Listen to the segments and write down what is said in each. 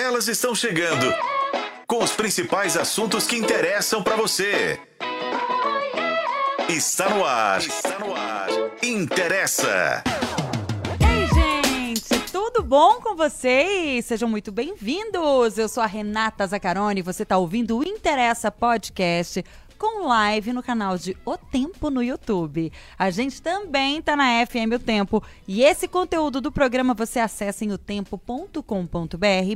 Elas estão chegando com os principais assuntos que interessam para você. Está no ar. Está no ar. Interessa. Ei, gente, tudo bom com vocês? Sejam muito bem-vindos. Eu sou a Renata Zacarone você está ouvindo o Interessa Podcast com live no canal de O Tempo no YouTube. A gente também tá na FM O Tempo e esse conteúdo do programa você acessa em otempo.com.br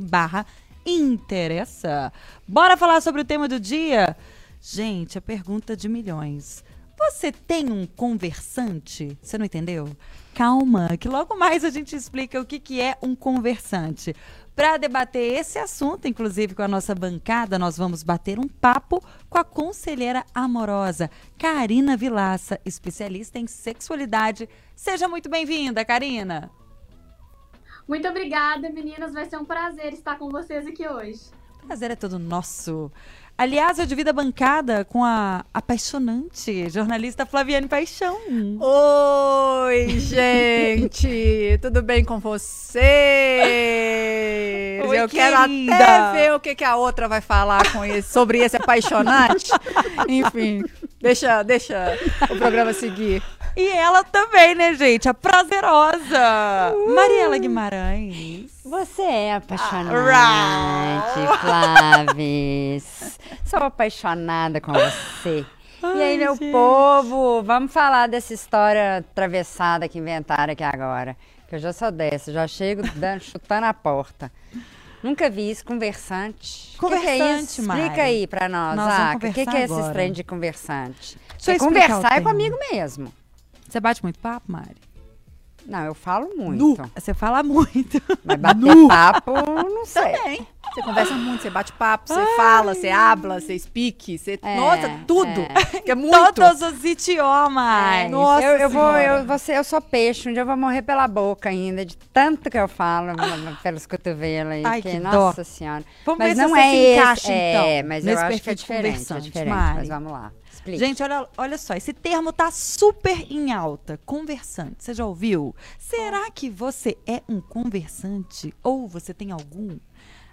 barra interessa. Bora falar sobre o tema do dia? Gente, a pergunta de milhões. Você tem um conversante? Você não entendeu? Calma, que logo mais a gente explica o que, que é um conversante. Para debater esse assunto, inclusive com a nossa bancada, nós vamos bater um papo com a conselheira amorosa, Karina Vilaça, especialista em sexualidade. Seja muito bem-vinda, Karina. Muito obrigada, meninas. Vai ser um prazer estar com vocês aqui hoje. Prazer é todo nosso. Aliás, eu divido a bancada com a apaixonante jornalista Flaviane Paixão. Oi, gente! Tudo bem com vocês? Oi, eu quero querida. até ver o que, que a outra vai falar com esse, sobre esse apaixonante. Enfim, deixa, deixa o programa seguir. E ela também, né, gente? A prazerosa Mariela Guimarães. Você é apaixonante, Ah, Flavis. Sou apaixonada com você. e aí, meu gente. povo, vamos falar dessa história atravessada que inventaram aqui agora. Que eu já sou dessa, já chego dando, chutando a porta. Nunca vi isso, conversante. O que que é Conversante, isso? Explica Mari. aí pra nós, Nós. O que, que é esse trem de conversante? Deixa o conversar é comigo mesmo. Você bate muito papo, Mari? Não, eu falo muito. Você fala muito. Mas bater papo, não sei. Também. Você conversa muito, você bate papo, você fala, você habla, você speak, você. É, nossa, tudo. é. É muito. Todos os idiomas. É, Nossa eu, eu vou, eu, você, eu sou peixe, um dia eu vou morrer pela boca ainda, de tanto que eu falo pelos cotovelos aí. Ai, que, que nossa dó. senhora. Vamos mas ver se não você é se esse, encaixa, é, então, mas nesse eu acho que é diferente, é diferente, mas vamos lá. Explica. Gente, olha, olha só, esse termo tá super em alta. Conversante. Você já ouviu? Será que você é um conversante? Ou você tem algum?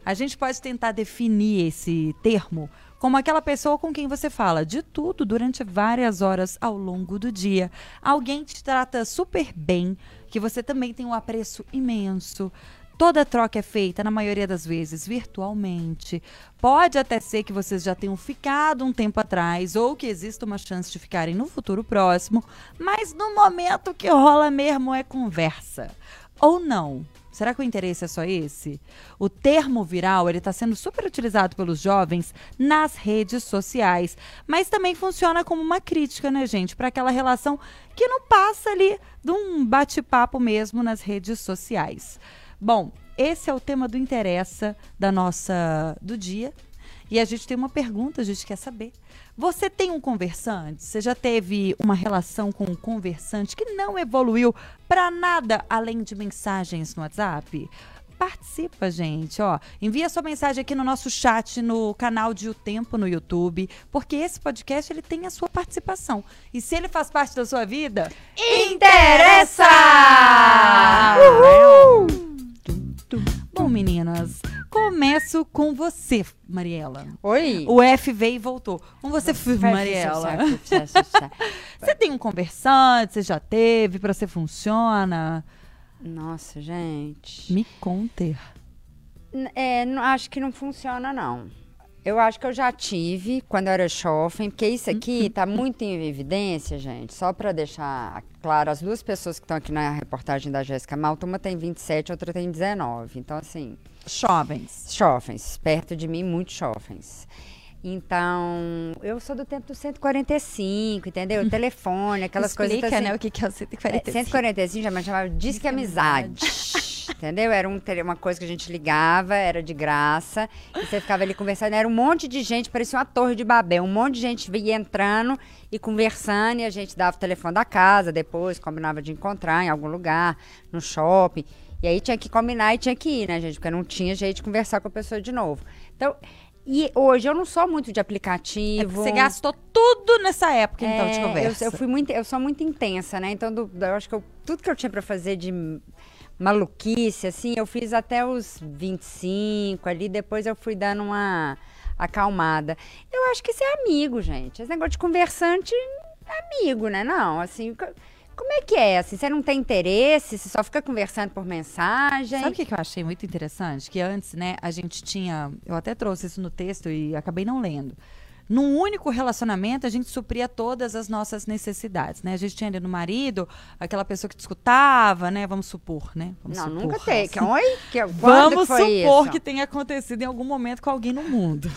A gente pode tentar definir esse termo como aquela pessoa com quem você fala de tudo durante várias horas ao longo do dia. Alguém que te trata super bem, que você também tem um apreço imenso. Toda troca é feita, na maioria das vezes, virtualmente. Pode até ser que vocês já tenham ficado um tempo atrás, ou que exista uma chance de ficarem no futuro próximo, mas no momento que rola mesmo é conversa. Ou não? Será que o interesse é só esse? O termo viral ele está sendo super utilizado pelos jovens nas redes sociais, mas também funciona como uma crítica, né, gente, para aquela relação que não passa ali de um bate-papo mesmo nas redes sociais. Bom, esse é o tema do interessa da nossa do dia. E a gente tem uma pergunta, a gente quer saber. Você tem um conversante? Você já teve uma relação com um conversante que não evoluiu para nada além de mensagens no WhatsApp? Participa, gente, ó. Envia sua mensagem aqui no nosso chat no canal de O Tempo no YouTube, porque esse podcast ele tem a sua participação. E se ele faz parte da sua vida, Interessa! Bom, meninas, começo com você, Mariela. Oi. O F veio e voltou. Com você, Mariela. Você tem um conversante? Você já teve? Pra você funciona? Nossa, gente. Me conte. N- É, acho que não funciona, não. Eu acho que eu já tive quando eu era jovem, porque isso aqui tá muito em evidência, gente. Só para deixar claro, as duas pessoas que estão aqui na reportagem da Jéssica Malta, uma tem 27, outra tem 19. Então, assim, Jovens. jovens, perto de mim, muito jovens. Então, eu sou do tempo do 145, entendeu? Telefone, aquelas coisas. Explica, assim, né, o que que é o é, 145. 145 já me chamava Disque Amizade. Entendeu? Era um uma coisa que a gente ligava, era de graça. E você ficava ali conversando. Era um monte de gente, parecia uma torre de Babel. Um monte de gente ia entrando e conversando. E a gente dava o telefone da casa depois, combinava de encontrar em algum lugar, no shopping. E aí tinha que combinar e tinha que ir, né, gente? Porque não tinha jeito de conversar com a pessoa de novo. Então, e hoje eu não sou muito de É aplicativo. porque você gastou tudo nessa época, então, de É, conversa. Eu, eu fui muito, eu sou muito intensa, né? Então, do- eu acho que eu- tudo que eu tinha pra fazer de maluquice, assim, eu fiz até os 25 ali, depois eu fui dando uma acalmada. Eu acho que isso é amigo, gente. Esse negócio de conversante é amigo, né? Não, assim, como é que é? Assim, você não tem interesse, você só fica conversando por mensagem. Sabe o que, que eu achei muito interessante? Que antes, né, a gente tinha. Eu até trouxe isso no texto e acabei não lendo. Num único relacionamento, a gente supria todas as nossas necessidades, né? A gente tinha ali no marido aquela pessoa que te escutava, né? Vamos supor, né? Vamos não, supor, nunca tem. assim. Oi? Que, quando Vamos que supor isso? que tenha acontecido em algum momento com alguém no mundo.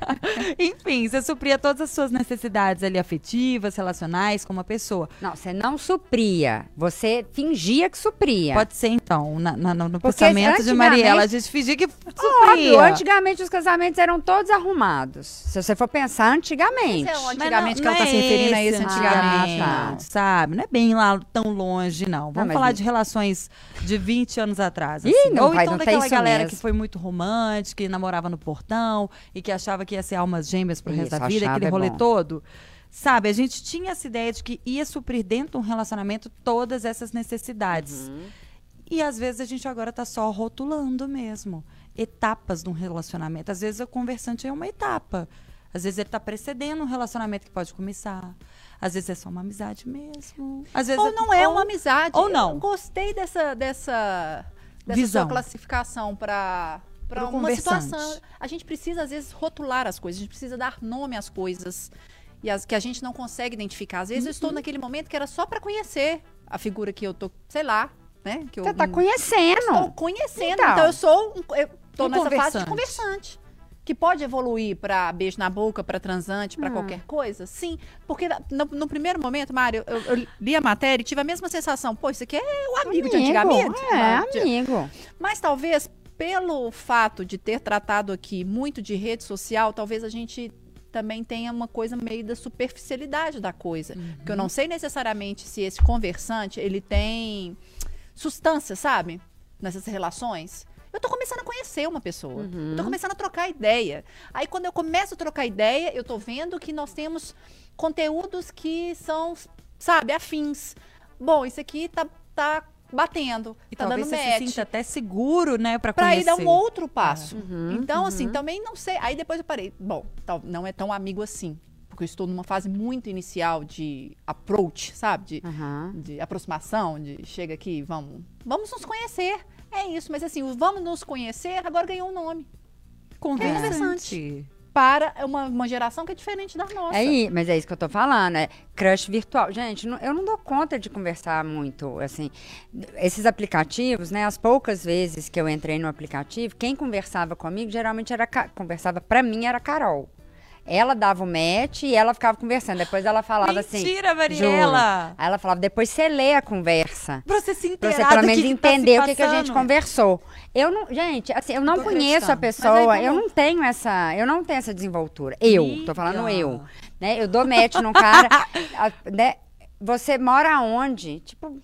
Enfim, você supria todas as suas necessidades ali afetivas, relacionais com uma pessoa. Não, você não supria. Você fingia que supria. Pode ser, então, na- na- no Porque pensamento de Mariela, a gente fingia que Óbvio, supria. antigamente os casamentos eram todos arrumados. Se você for pensar antigamente. Esse é o Mas antigamente não- que ela tá não se referindo a esse esse antigamente. Ah, antigamente, sabe? Não é bem lá tão longe, não. Vamos mas falar não- de relações de 20 anos atrás. Ih, assim. não Ou vai, então não daquela isso galera mesmo. que foi muito romântica, que namorava no portão e que achava que ia ser almas gêmeas pro resto Isso, da vida, aquele é rolê bom. todo. Sabe, a gente tinha essa ideia de que ia suprir dentro de um relacionamento todas essas necessidades. Uhum. E às vezes a gente agora tá só rotulando mesmo. Etapas de um relacionamento. Às vezes o conversante é uma etapa. Às vezes ele tá precedendo um relacionamento que pode começar. Às vezes é só uma amizade mesmo. Às vezes Ou não é ou- uma amizade. ou não. Eu gostei dessa, dessa, dessa Visão. sua classificação para para uma situação. A gente precisa, às vezes, rotular as coisas, a gente precisa dar nome às coisas e as que a gente não consegue identificar. Às vezes eu Uhum. estou naquele momento que era só para conhecer a figura que eu tô, sei lá, né? Que eu Você tá conhecendo. Estou conhecendo. Então. Então, eu sou um, eu tô Um nessa fase de conversante. Que pode evoluir para beijo na boca, para transante, Hum. para qualquer coisa? Sim. Porque no, no primeiro momento, Mário, eu, eu li a matéria e tive a mesma sensação. Pô, isso aqui é o amigo, de antigamente. É, amigo. Mas talvez, pelo fato de ter tratado aqui muito de rede social, talvez a gente também tenha uma coisa meio da superficialidade da coisa. Porque eu não sei necessariamente se esse conversante, ele tem substância, sabe? Nessas relações. Eu tô começando a conhecer uma pessoa. Eu tô começando a trocar ideia. Aí quando eu começo a trocar ideia, eu tô vendo que nós temos conteúdos que são, sabe, afins. Bom, isso aqui tá, tá batendo, E tá dando você match se sinta até seguro, né, pra pra conhecer. ir dar um outro passo. Uhum, então, assim, também não sei. Aí depois eu parei. Bom, não é tão amigo assim. Porque eu estou numa fase muito inicial de approach, sabe? De, Aham. de aproximação, de chega aqui, vamos, vamos nos conhecer. É isso, mas assim, o vamos nos conhecer agora ganhou um nome. Conversante. Para uma, uma geração que é diferente da nossa. É mas é isso que eu tô falando, é crush virtual. Gente, não- eu não dou conta de conversar muito, assim. Esses aplicativos, né, as poucas vezes que eu entrei no aplicativo, quem conversava comigo geralmente era conversava pra mim era a Carol. Ela dava o match e ela ficava conversando. Depois ela falava assim. Mentira, Mariela! juro. Aí ela falava, depois você lê a conversa. Pra você se Pra inteirar você pelo menos que tá entender o que, que a gente conversou. Eu não, gente, assim, eu não Tô conheço a pessoa, aí eu não tenho essa, eu não tenho essa desenvoltura. Eu, tô falando eu, né? Eu dou match num cara, né? Você mora onde? Tipo,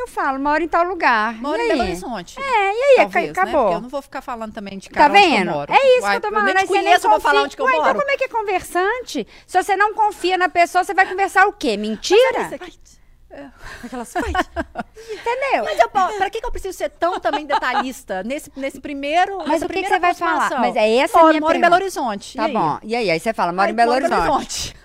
eu falo, moro em tal lugar. Moro em Belo? Horizonte. É, e aí, Talvez, acabou. Né? Porque eu não vou ficar falando também de Tá cara eu vendo? moro. É isso Uai, que eu tô falando. te você nem conheço, eu vou falar onde que eu Ué, moro. Então como é que é conversante? Se você não confia na pessoa, você vai conversar o quê? Mentira? Aquelas fight. Entendeu? Mas eu, pra que, que eu preciso ser tão também detalhista nesse, nesse primeiro. Mas o que que você vai falar? Mas é essa a moro, minha moro em. Belo Horizonte. Tá e bom. E aí? Aí você fala, moro Ai, em Belo moro Horizonte.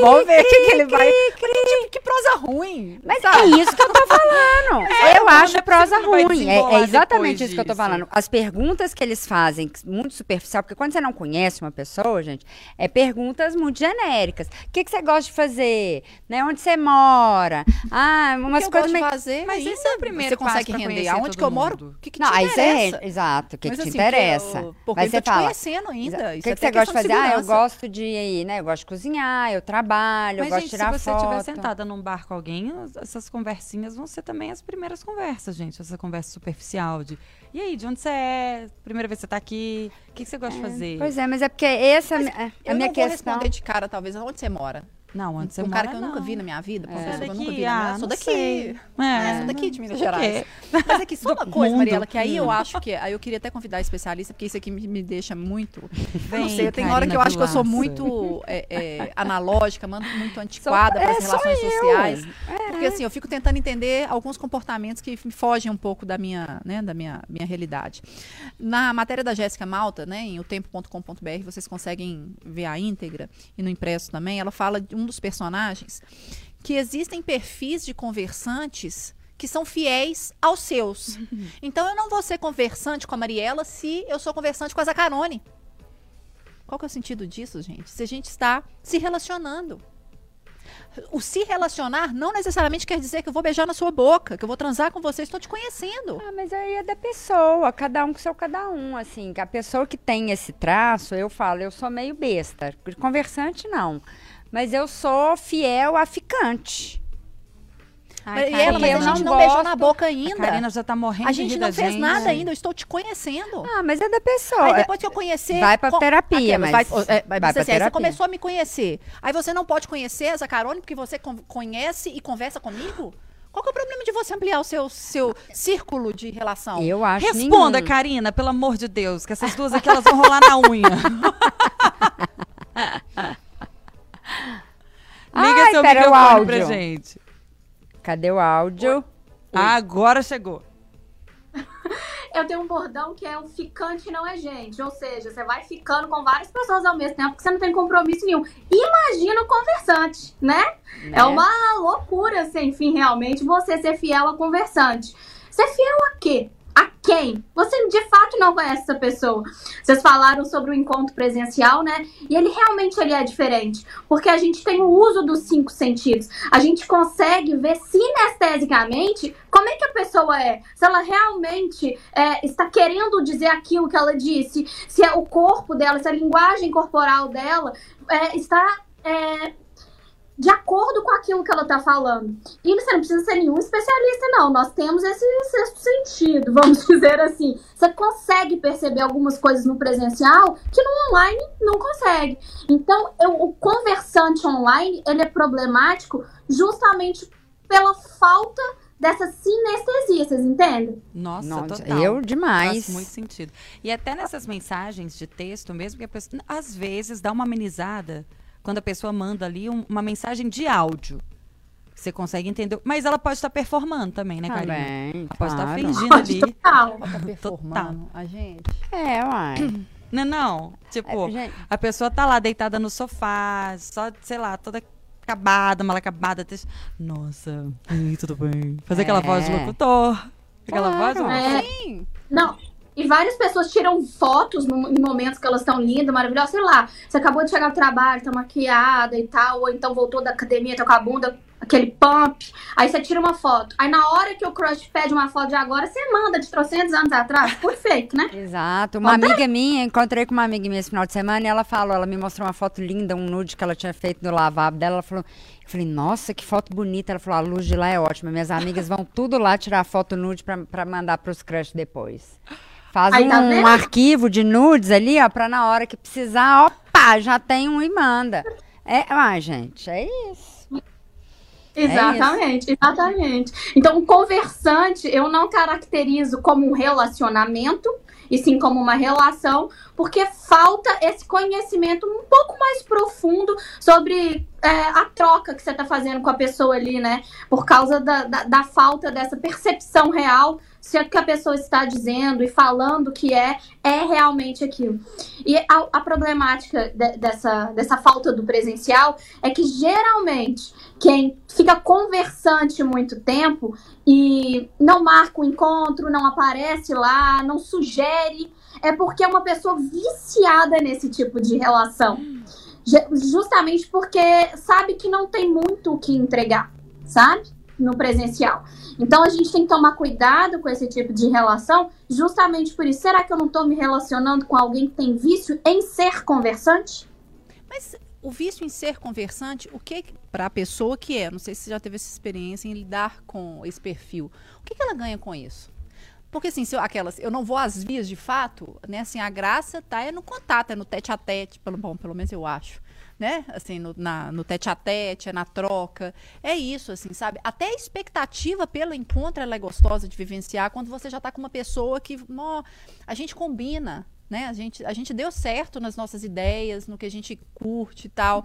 Vamos ver o que, que ele vai. Que, tipo, que prosa ruim. Mas é isso que eu tô falando. eu não acho é prosa não ruim. É, é exatamente isso que eu tô falando. As perguntas que eles fazem, muito superficial, porque quando você não conhece uma pessoa, gente, é perguntas muito genéricas. O que, que você gosta de fazer? Né? Onde você mora? Ah, umas eu coisas meio. fazer. Mas esse é o primeiro Você consegue render. Aonde que eu moro? O que, que Não, te você. interessa? Exato, o que, Mas, que te assim, interessa? eu- Porque eu você tô te fala. conhecendo ainda. O Isso que, é que você gosta de fazer? Ah, eu gosto de ir, né? Eu gosto de cozinhar, eu trabalho, eu Mas, gosto gente, de tirar se você foto. estiver sentada num bar com alguém, essas conversinhas vão ser também as primeiras conversas, gente. Essa conversa superficial de. E aí, de onde você é? Primeira vez que você tá aqui? O que, que você gosta de fazer? Pois é, mas é porque essa Mas é a Eu minha não vou questão. responder de cara, talvez, aonde você mora. Não, você um mora, cara que eu não. nunca vi na minha vida, uma é pessoa que eu nunca vi na minha Ah. Sou daqui. É, É, sou daqui de Minas Gerais. Mas aqui, só uma coisa. Mariela, que aí eu acho que. Aí eu queria até convidar a especialista, porque isso aqui me, me deixa muito. eu não sei, tem hora que eu acho que eu sou muito é, é, analógica, muito antiquada para é, as sou relações eu. sociais. Porque assim, eu fico tentando entender alguns comportamentos que me fogem um pouco da minha, né, da minha, minha realidade. Na matéria da Jéssica Malta, né, em otempo.com.br, vocês conseguem ver a íntegra e no impresso também, ela fala de um dos personagens que existem perfis de conversantes que são fiéis aos seus. Então eu não vou ser conversante com a Mariela se eu sou conversante com a Zacarone. Qual que é o sentido disso, gente? Se a gente está se relacionando. O se relacionar não necessariamente quer dizer que eu vou beijar na sua boca, que eu vou transar com você, estou te conhecendo. Ah, mas aí é da pessoa, cada um com seu cada um, assim. A pessoa que tem esse traço, eu falo, eu sou meio besta. Conversante, não. Mas eu sou fiel a ficante. Ai, e ela, mas eu a não gente não beijou gosto. na boca A ainda. Karina já tá morrendo A gente não da fez gente. nada ainda, eu estou te conhecendo. Ah, mas é da pessoa. Aí depois que eu conhecer. Vai pra com- terapia, mas vai, é, vai, vai assim, aí você terapia. começou a me conhecer. Aí você não pode conhecer a Zacarone porque você con- conhece e conversa comigo? Qual que é o problema de você ampliar o seu, seu círculo de relação? Eu acho Responda, nenhum. Karina, pelo amor de Deus, que essas duas aqui elas vão rolar na unha. Liga Ai, seu pera, o microfone pra áudio. gente. Cadê o áudio? Agora chegou. Eu tenho um bordão que é o ficante não é gente. Ou seja, você vai ficando com várias pessoas ao mesmo tempo porque você não tem compromisso nenhum. Imagina o conversante, né? É uma loucura sem fim, realmente, você ser fiel a conversante. Ser fiel a quê? A quem? Você de fato não conhece essa pessoa. Vocês falaram sobre o encontro presencial, né? E ele realmente ele é diferente. Porque a gente tem o uso dos cinco sentidos. A gente consegue ver sinestesicamente como é que a pessoa é. Se ela realmente é, está querendo dizer aquilo que ela disse. Se é o corpo dela, se a linguagem corporal dela é, está é, de acordo com aquilo que ela tá falando. E você não precisa ser nenhum especialista, não. Nós temos esse sexto sentido, vamos dizer assim. Você consegue perceber algumas coisas no presencial que no online não consegue. Então, eu- o conversante online, ele é problemático justamente pela falta dessa sinestesia, vocês entendem? Nossa, Nossa, total. eu demais. Faz muito sentido. E até nessas mensagens de texto mesmo, que a pessoa, às vezes dá uma amenizada quando a pessoa manda ali um- uma mensagem de áudio. Você consegue entender. Mas ela pode estar performando também, né, Karina? Também, Ela pode estar fingindo ali. Total. Tá performando a gente. É, uai. Não, não. Tipo, É, gente. a pessoa tá lá deitada no sofá, só, sei lá, toda acabada, mal acabada. te- Nossa, tudo bem? Fazer aquela É. voz de locutor. Aquela voz. Claro. É, Sim. Não. E várias pessoas tiram fotos no- em momentos que elas estão lindas, maravilhosas. Sei lá, você acabou de chegar do trabalho, tá maquiada e tal, ou então voltou da academia, tá com a bunda, aquele pump. Aí você tira uma foto. Aí na hora que o crush pede uma foto de agora, você manda de trocentos anos atrás, fake, né? Exato. Uma amiga minha, encontrei com uma amiga minha esse final de semana e ela falou, ela me mostrou uma foto linda, um nude que ela tinha feito no lavabo dela. Ela falou, eu falei, nossa, que foto bonita. Ela falou, a luz de lá é ótima. Minhas amigas vão tudo lá tirar foto nude pra, pra mandar pros crush depois. Faz Aí, um, tá vendo? arquivo de nudes ali, ó, pra na hora que precisar, opa, já tem um e manda. É, ah, gente, é isso. Exatamente, exatamente. Então, conversante eu não caracterizo como um relacionamento, e sim como uma relação, porque falta esse conhecimento um pouco mais profundo sobre é, a troca que você está fazendo com a pessoa ali, né? Por causa da, da, da falta dessa percepção real se o que a pessoa está dizendo e falando que é, é realmente aquilo. E a, a problemática de- dessa, dessa falta do presencial é que geralmente quem fica conversante muito tempo e não marca o encontro, não aparece lá, não sugere, é porque é uma pessoa viciada nesse tipo de relação. Ju- Justamente porque sabe que não tem muito o que entregar, sabe? No presencial. Então a gente tem que tomar cuidado com esse tipo de relação, justamente por isso. Será que eu não estou me relacionando com alguém que tem vício em ser conversante? Mas o vício em ser conversante, o que para a pessoa que é, não sei se você já teve essa experiência em lidar com esse perfil, o que, que ela ganha com isso? Porque assim, se eu, aquelas, eu não vou às vias de fato, né? Assim, a graça tá é no contato, é no tete a tete, pelo bom, pelo menos eu acho. Né? Assim, no, na, no tete a tete, é na troca. É isso, assim, sabe? Até a expectativa pelo encontro ela é gostosa de vivenciar quando você já tá com uma pessoa que, ó, a gente combina, né? A gente, a gente deu certo nas nossas ideias, no que a gente curte e tal.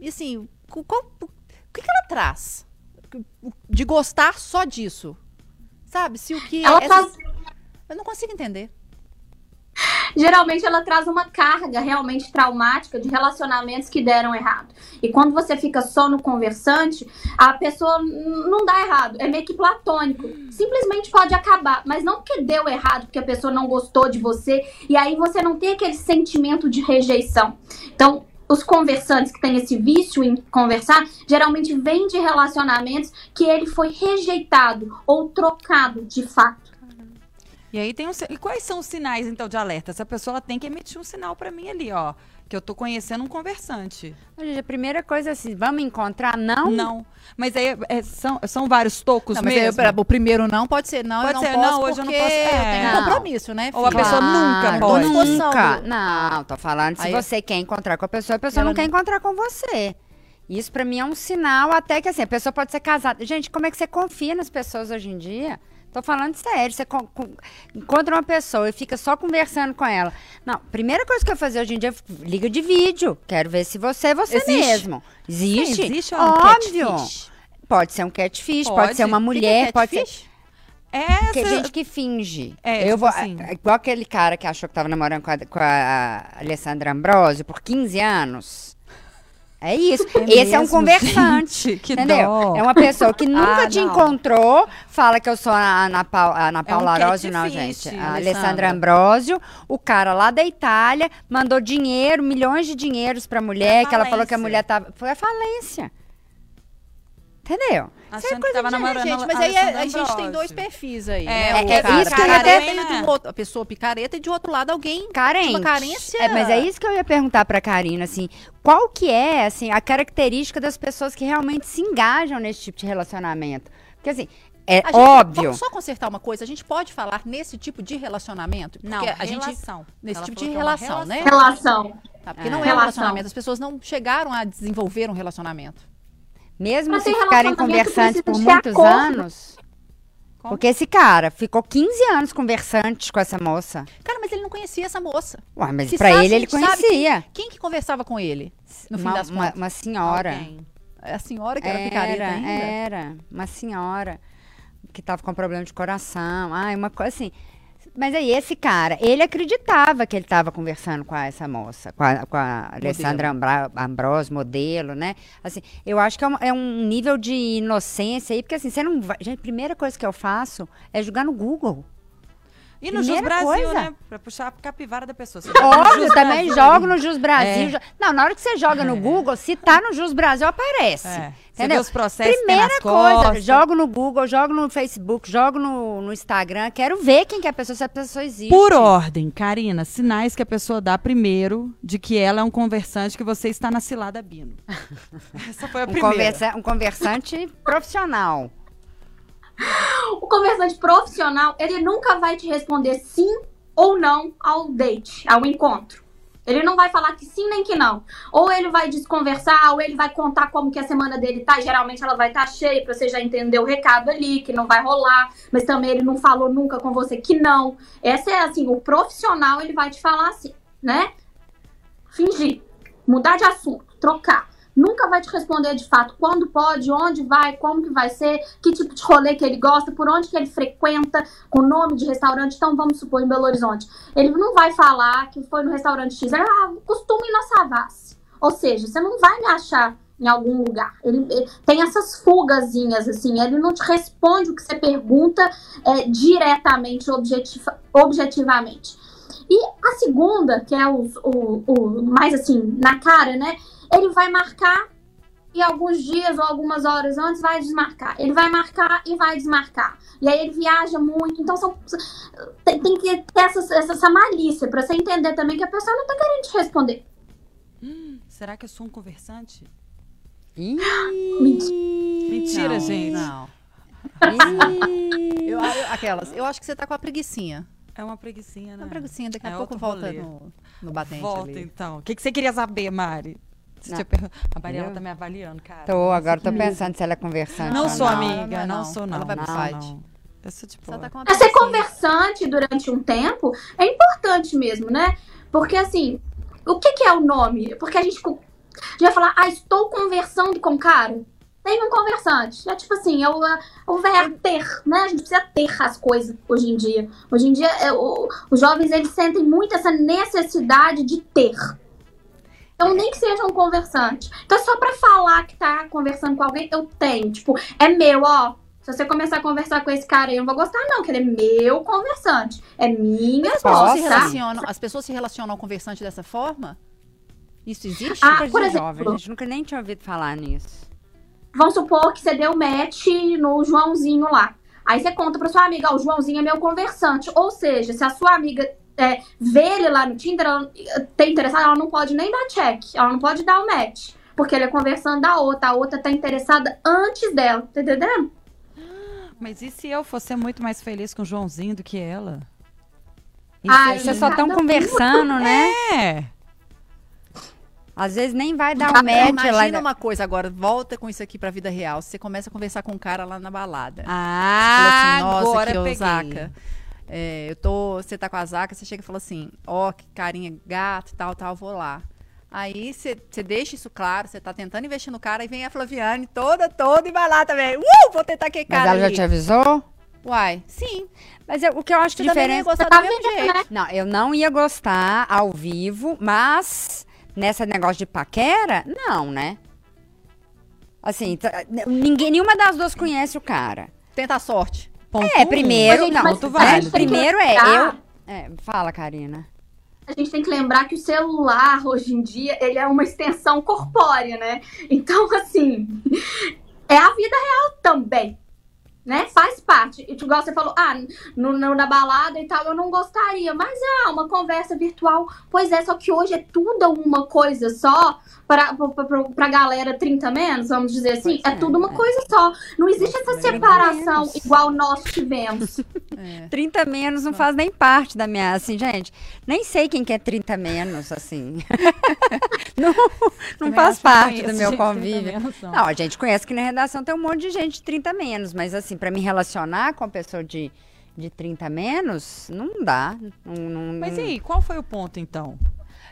E assim, qual, o que, que ela traz? De gostar só disso? Sabe? Se o que Ela essa- traz, Eu não consigo entender. Geralmente ela traz uma carga realmente traumática de relacionamentos que deram errado. E quando você fica só no conversante, a pessoa não dá errado, é meio que platônico. Simplesmente pode acabar, mas não porque deu errado, porque a pessoa não gostou de você, e aí você não tem aquele sentimento de rejeição. Então, os conversantes que têm esse vício em conversar, geralmente vêm de relacionamentos que ele foi rejeitado ou trocado de fato. E aí tem um, e quais são os sinais então de alerta? Essa pessoa ela tem que emitir um sinal pra mim ali, ó, que eu tô conhecendo um conversante. Gente, a primeira coisa é assim, vamos encontrar? Não. Não. Mas aí é- é- são, são vários tocos Não, mas aí, mesmo. pra- o primeiro não pode ser não, Pode eu não ser, posso não, hoje eu não posso, é. tenho Não. compromisso, né? Ou a pessoa nunca pode. Nunca. Não, tô falando se Aí- você quer encontrar com a pessoa, a pessoa Ela não quer não- encontrar com você. Isso pra mim é um sinal até que assim, a pessoa pode ser casada. Gente, como é que você confia nas pessoas hoje em dia? Tô falando sério, você con- con- encontra uma pessoa e fica só conversando com ela. Não, primeira coisa que eu fazer hoje em dia, liga de vídeo. Quero ver se você é você Existe? mesmo. Existe? Sim, existe um Óbvio. Pode ser um catfish, pode, Pode. ser uma que que mulher, é pode ser? É, que essa- gente que finge. É, eu tipo vou, assim. é igual aquele cara que achou que tava namorando com a, com a Alessandra Ambrosio por 15 anos. É isso. É Esse é um mesmo, conversante. gente, que entendeu? dó. É uma pessoa que nunca Ah, te não. encontrou, fala que eu sou a Ana, Pau, a Ana Paula um Arósio, não, gente. A Alessandra. Alessandra Ambrosio, o cara lá da Itália, mandou dinheiro, milhões de dinheiros pra mulher, a que ela falou que a mulher tava. Foi a falência. Entendeu? achando que tava namorando Gente, a mas aí a, Alessandra a gente tem dois perfis aí. É, né? é- é cara isso que eu ia até- outro- a pessoa picareta e de outro lado alguém carente. uma carência. É, mas é isso que eu ia perguntar pra Karina, assim, qual que é, assim, a característica das pessoas que realmente se engajam nesse tipo de relacionamento? Porque, assim, é A gente- óbvio. Vamos só consertar uma coisa. A gente pode falar nesse tipo de relacionamento? Não, a gente relação. nesse Ela tipo de que é relação, né? Relação. Tá, porque É. não é um Relação. relacionamento. As pessoas não chegaram a desenvolver um relacionamento. Mesmo Mas se ficarem relacionamento conversantes por muitos acordo. anos. Como? Porque esse cara ficou 15 anos conversante com essa moça. Cara, mas ele não conhecia essa moça. Ué, mas Se pra sabe, ele, ele conhecia. Quem que conversava com ele? No fim uma, das uma, contas. uma senhora. Alguém. É A senhora que era picareta Era, ainda? era. Uma senhora que tava com problema de coração. Ai, uma coisa assim. Mas aí, esse cara, ele acreditava que ele estava conversando com essa moça, com a, com a Alessandra Ambra, Ambrosio, modelo, né? Assim, eu acho que é um, é um nível de inocência aí, porque assim, você não vai. Gente, a primeira coisa que eu faço é jogar no Google. E no Jus Brasil, coisa. né? Pra puxar a capivara da pessoa. Você no Óbvio, também Brasil jogo no Jus Brasil. É. jo- Não, na hora que você joga no Google, se tá no Jus Brasil, aparece. É. Você Entendeu? vê os processos que tem Primeira coisa, costas. jogo no Google, jogo no Facebook, jogo no, no Instagram, quero ver quem que é a pessoa, se a pessoa existe. Por ordem, Karina, sinais que a pessoa dá primeiro de que ela é um conversante que você está na cilada Bino. Essa foi a Um, primeira. conversa- um conversante profissional. O conversante profissional, ele nunca vai te responder sim ou não ao date, ao encontro. Ele não vai falar que sim nem que não. Ou ele vai desconversar, ou ele vai contar como que a semana dele tá. Geralmente ela vai estar cheia pra você já entender o recado ali, que não vai rolar. Mas também ele não falou nunca com você que não. Essa é assim, o profissional ele vai te falar assim, né? Fingir, mudar de assunto, trocar. Nunca vai te responder de fato quando pode, onde vai, como que vai ser, que tipo de rolê que ele gosta, por onde que ele frequenta, com nome de restaurante. Então, vamos supor, em Belo Horizonte. Ele não vai falar que foi no restaurante X. Ele, ah, costume na Savassi. Ou seja, você não vai me achar em algum lugar. Ele, ele tem essas fugazinhas, assim. Ele não te responde o que você pergunta é, diretamente, objetiva, objetivamente. E a segunda, que é o, o, o mais assim, na cara, né? Ele vai marcar e alguns dias ou algumas horas antes vai desmarcar. Ele vai marcar e vai desmarcar. E aí ele viaja muito. Então são, tem, tem que ter essa, essa, essa malícia pra você entender também que a pessoa não tá querendo te responder. Será que eu sou um conversante? Ih, Mentira. Mentira, Não, gente. Não. ih. Eu- eu- aquelas. Eu acho que você tá com a preguicinha. É uma preguicinha, né? Uma preguicinha, daqui a É pouco volta rolê. no, no batente Volta, ali. então. O que, que você queria saber, Mari? Não. A Mariela tá me avaliando, cara. Tô, agora tô pensando se ela é conversante Não ou sou não. amiga, não, não, não. sou não. Ela vai pro não, site. não. Eu sou tipo... Tá com ser conversante durante um tempo é importante mesmo, né? Porque assim, o que, que é o nome? Porque a gente co- já vai falar, ah, estou conversando com o cara. Tem um conversante. É tipo assim, é o, é o verbo ter, né? A gente precisa ter as coisas hoje em dia. Hoje em dia, é, o- os jovens, eles sentem muito essa necessidade de ter. Então, nem que seja um conversante. Então, só pra falar que tá conversando com alguém, eu tenho. Tipo, é meu, ó. Se você começar a conversar com esse cara aí, eu não vou gostar, não, que ele é meu conversante. É minha As pessoas, se Posso? relacionam, as pessoas se relacionam ao conversante dessa forma? Isso existe? Ah, por exemplo. jovem, a gente nunca nem tinha ouvido falar nisso. Vamos supor que você deu match no Joãozinho lá. Aí você conta pra sua amiga, ó, o Joãozinho é meu conversante. Ou seja, se a sua amiga é, vê ele lá no Tinder, ela tem interessado, ela não pode nem dar check. Ela não pode dar o match. Porque ele é conversando da outra. A outra tá interessada antes dela. Tá entendendo? Mas e se eu fosse muito mais feliz com o Joãozinho do que ela? Ai, Vocês só estão um. conversando, né? É. Às vezes nem vai dar o match Imagina lá. uma coisa agora, volta com isso aqui pra vida real. Você começa a conversar com um cara lá na balada. Ah, assim, nossa, agora que peguei. É, eu tô, você tá com a Zaca, você chega e fala assim, ó, que carinha gato, tal, tal, vou lá. Aí você você deixa isso claro, você tá tentando investir no cara, e vem a Flaviane toda, toda e vai lá também. Uh, vou tentar que Mas cara ela já ali. te avisou? Uai, sim. Mas eu- o que eu acho Você também não ia diferente. gostar Tá do mesmo jeito. né? Não, eu não ia gostar ao vivo, mas nessa negócio de paquera, não, né? Assim, ninguém, nenhuma das duas conhece o cara. Tenta a sorte. Ponto É, um. primeiro, Gente, não, mas é, válido. primeiro é eu. É, fala, Karina. A gente tem que lembrar que o celular, hoje em dia, ele é uma extensão corpórea, né? Então, assim, é a vida real também. Né? Faz parte. E igual você falou, ah, no, no- na balada e tal, eu não gostaria. Mas é uma conversa virtual. Pois é, só que hoje é tudo uma coisa só pra, pra galera 30 menos, vamos dizer assim. É, é, tudo uma é. coisa só. Não existe essa 30 separação menos. igual nós tivemos. É. 30 menos não faz nem parte da minha. Assim, gente, nem sei quem que é 30 menos, assim. não não faz parte do meu convívio. 30 menos, não. A gente conhece que na redação tem um monte de gente de 30 menos, mas assim, pra me relacionar com a pessoa de, de 30 menos, não dá. Não, não- Mas e aí, qual foi o ponto, então?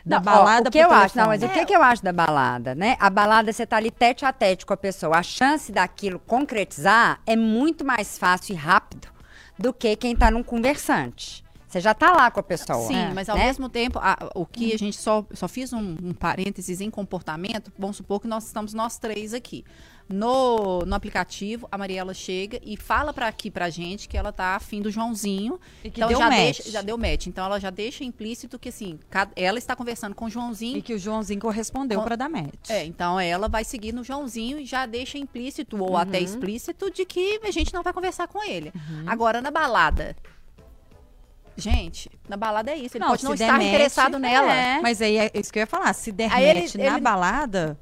Da Não, ó, balada o que eu acho, não, telefone. mas o que, que eu acho da balada, né? A balada você tá ali tete a tete com a pessoa. A chance daquilo concretizar é muito mais fácil e rápido do que quem tá num conversante. Você já tá lá com a pessoa. Sim, mas ao né? mesmo tempo, a- o que a gente só, só fiz um, um parênteses em comportamento, vamos supor que nós estamos nós três aqui. No, no aplicativo, a Mariela chega e fala para aqui pra gente que ela tá afim do Joãozinho. E que então deu já match. deixa, já deu match. Então ela já deixa implícito que assim, ela está conversando com o Joãozinho. E que o Joãozinho correspondeu pra dar match. É, então ela vai seguir no Joãozinho e já deixa implícito ou Uhum. até explícito de que a gente não vai conversar com ele. Uhum. Agora, na balada. Gente, na balada é isso. Ele pode se não estar match, interessado nela. é. Mas aí é isso que eu ia falar. Se der Aí match ele- na ele- balada,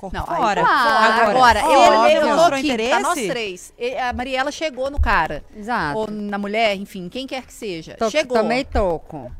corpo Não, aí fora. claro. Agora, óbvio, ele, eu tô mostrou aqui, interesse. tá nós três. A Mariela chegou no cara. Exato. Ou na mulher, enfim, quem quer que seja. Tô- chegou. Tomei toco.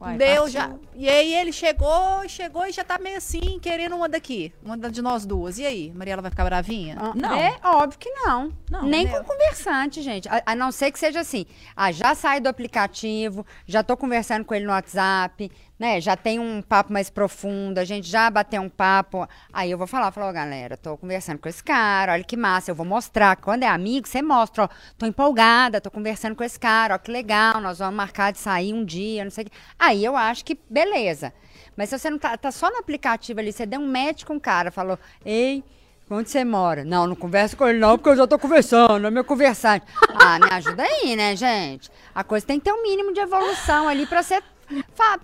Uai, Deu partiu. já. E aí ele chegou, chegou e já tá meio assim, querendo uma daqui. Uma de nós duas. E aí? Mariela vai ficar bravinha? Ah, Não. É óbvio que não. Não, Nem com conversante, gente. A, a não ser que seja assim. Ah, já saí do aplicativo, já tô conversando com ele no WhatsApp, né? Já tem um papo mais profundo, a gente já bateu um papo. Aí eu vou falar, falar, ó, galera, tô conversando com esse cara, olha que massa, eu vou mostrar. Quando é amigo, você mostra, ó, tô empolgada, tô conversando com esse cara, ó, que legal, nós vamos marcar de sair um dia, não sei o quê. Aí eu acho que beleza. Mas se você não tá, tá só no aplicativo ali, você deu um match com o cara, falou, ei, onde você mora? Não, não conversa com ele não, porque eu já tô conversando, é meu conversante. Ah, me ajuda aí, né, gente? A coisa tem que ter um mínimo de evolução ali pra fa-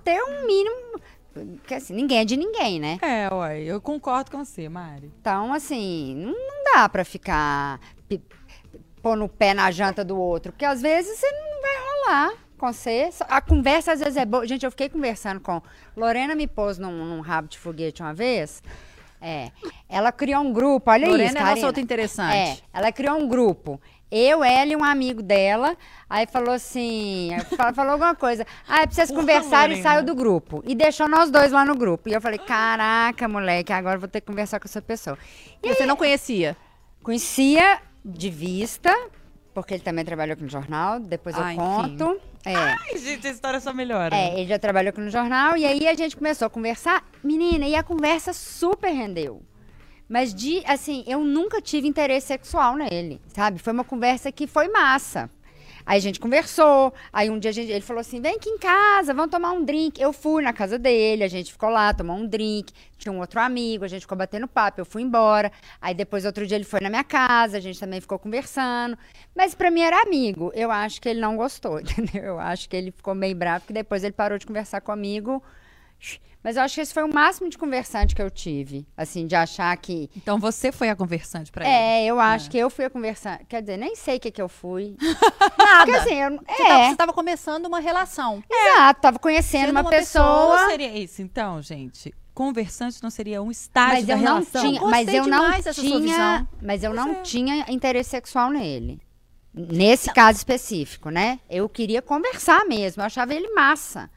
ter um mínimo... Porque assim, ninguém é de ninguém, né? É, uai, eu concordo com você, Mari. Então, assim, não, não dá pra ficar pôr no pé na janta do outro, porque às vezes você não vai rolar com você. A conversa às vezes é boa. Gente, eu fiquei conversando com. Lorena me pôs num, num rabo de foguete uma vez. É. Ela criou um grupo, olha Lorena isso, é nossa outra interessante. É, ela criou um grupo. Eu, ela e um amigo dela. Aí falou assim, fa- falou alguma coisa. Ah, é pra vocês Porra, conversarem e saiu do grupo. E deixou nós dois lá no grupo. E eu falei, caraca, moleque, agora vou ter que conversar com essa pessoa. E você não conhecia? Conhecia de vista, porque ele também trabalhou aqui no jornal, depois Ah, eu enfim. conto. É. Ai, gente, a história só melhora. É, ele já trabalhou aqui no jornal e aí a gente começou a conversar. Menina, e a conversa super rendeu. Mas de, assim, eu nunca tive interesse sexual nele, sabe? Foi uma conversa que foi massa. Aí a gente conversou, aí um dia gente- ele falou assim, vem aqui em casa, vamos tomar um drink. Eu fui na casa dele, a gente ficou lá, tomou um drink. Tinha um outro amigo, a gente ficou batendo papo, eu fui embora. Aí depois outro dia ele foi na minha casa, a gente também ficou conversando. Mas pra mim era amigo. Eu acho que ele não gostou, entendeu? Eu acho que ele ficou meio bravo, porque depois ele parou de conversar comigo. Mas eu acho que esse foi o máximo de conversante que eu tive. Assim, de achar que. Então você foi a conversante pra ele. É, eu acho que eu fui a conversar. Quer dizer, nem sei o que, que eu fui. Porque assim, eu. Você tava- É, Você estava começando uma relação. exato. Tava conhecendo uma, uma pessoa. Não seria isso, então, gente? Conversante não seria um estágio Mas da eu não relação? tinha, Eu mas eu não tinha, mas eu não é. tinha interesse sexual nele. Nesse caso específico, né? Eu queria conversar mesmo, eu achava ele massa.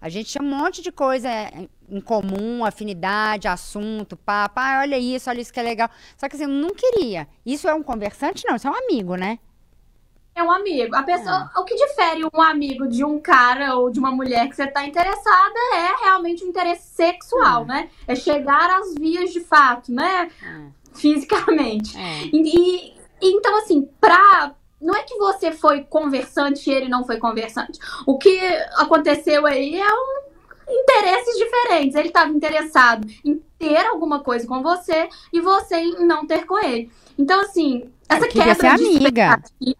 A gente tinha um monte de coisa em comum, afinidade, assunto, papo. Ah, olha isso, olha isso que é legal. Só que assim, eu não queria. Isso é um conversante? Não, isso é um amigo, né? É um amigo. A pessoa, o que difere um amigo de um cara ou de uma mulher que você tá interessada é realmente um interesse sexual, né? É chegar às vias de fato, né? Fisicamente. É. E, e- então, assim, pra. Não é que você foi conversante e ele não foi conversante. O que aconteceu aí é um interesses diferentes. Ele estava interessado em ter alguma coisa com você e você em não ter com ele. Então, assim, essa quebra ser de amiga. expectativa-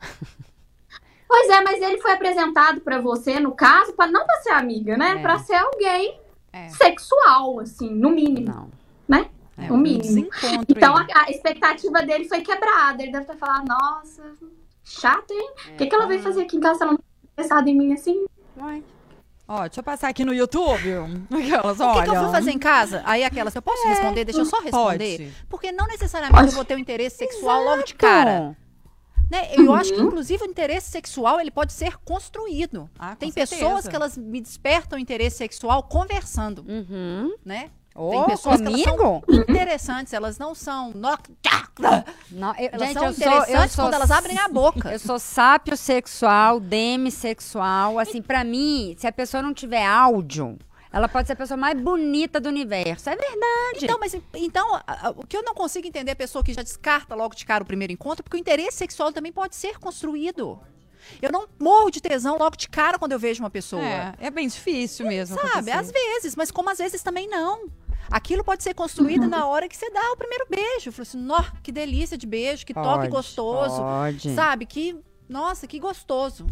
Pois é, mas ele foi apresentado pra você, no caso, pra não pra ser amiga, né? É. Pra ser alguém É. sexual, assim, no mínimo, Não. né? É, o mínimo. Então a, a expectativa dele foi quebrada. Ele deve ter falado, nossa, chato, hein? O que, que ela veio fazer aqui em casa se ela não tá interessada em mim assim? Uai. Ó, deixa eu passar aqui no YouTube. Aquelas, O que, que eu fui fazer em casa? Aí aquelas, eu posso responder? Deixa eu só responder. Pode. Porque não necessariamente eu vou ter um interesse sexual logo de cara. Né? Eu acho que, inclusive, o interesse sexual ele pode ser construído. Ah, Tem certeza. pessoas que elas me despertam interesse sexual conversando, Uhum. né? Ô, Tem pessoas que elas são comigo? interessantes, elas não são. no- Não, eu, Elas gente, são eu sou, eu interessantes sou quando elas abrem a boca. Eu sou sápio sexual, demissexual. Assim, pra mim, se a pessoa não tiver áudio, ela pode ser a pessoa mais bonita do universo. É verdade. Então, mas então, o que eu não consigo entender é a pessoa que já descarta logo de cara o primeiro encontro, porque o interesse sexual também pode ser construído. Eu não morro de tesão logo de cara quando eu vejo uma pessoa. É, é bem difícil mesmo. Sabe? acontecer. Às vezes, mas como às vezes também não. Aquilo pode ser construído na hora que você dá o primeiro beijo. Falei assim, nó, que delícia de beijo, que toque Pode, gostoso. Pode. Sabe? Que, nossa, que gostoso.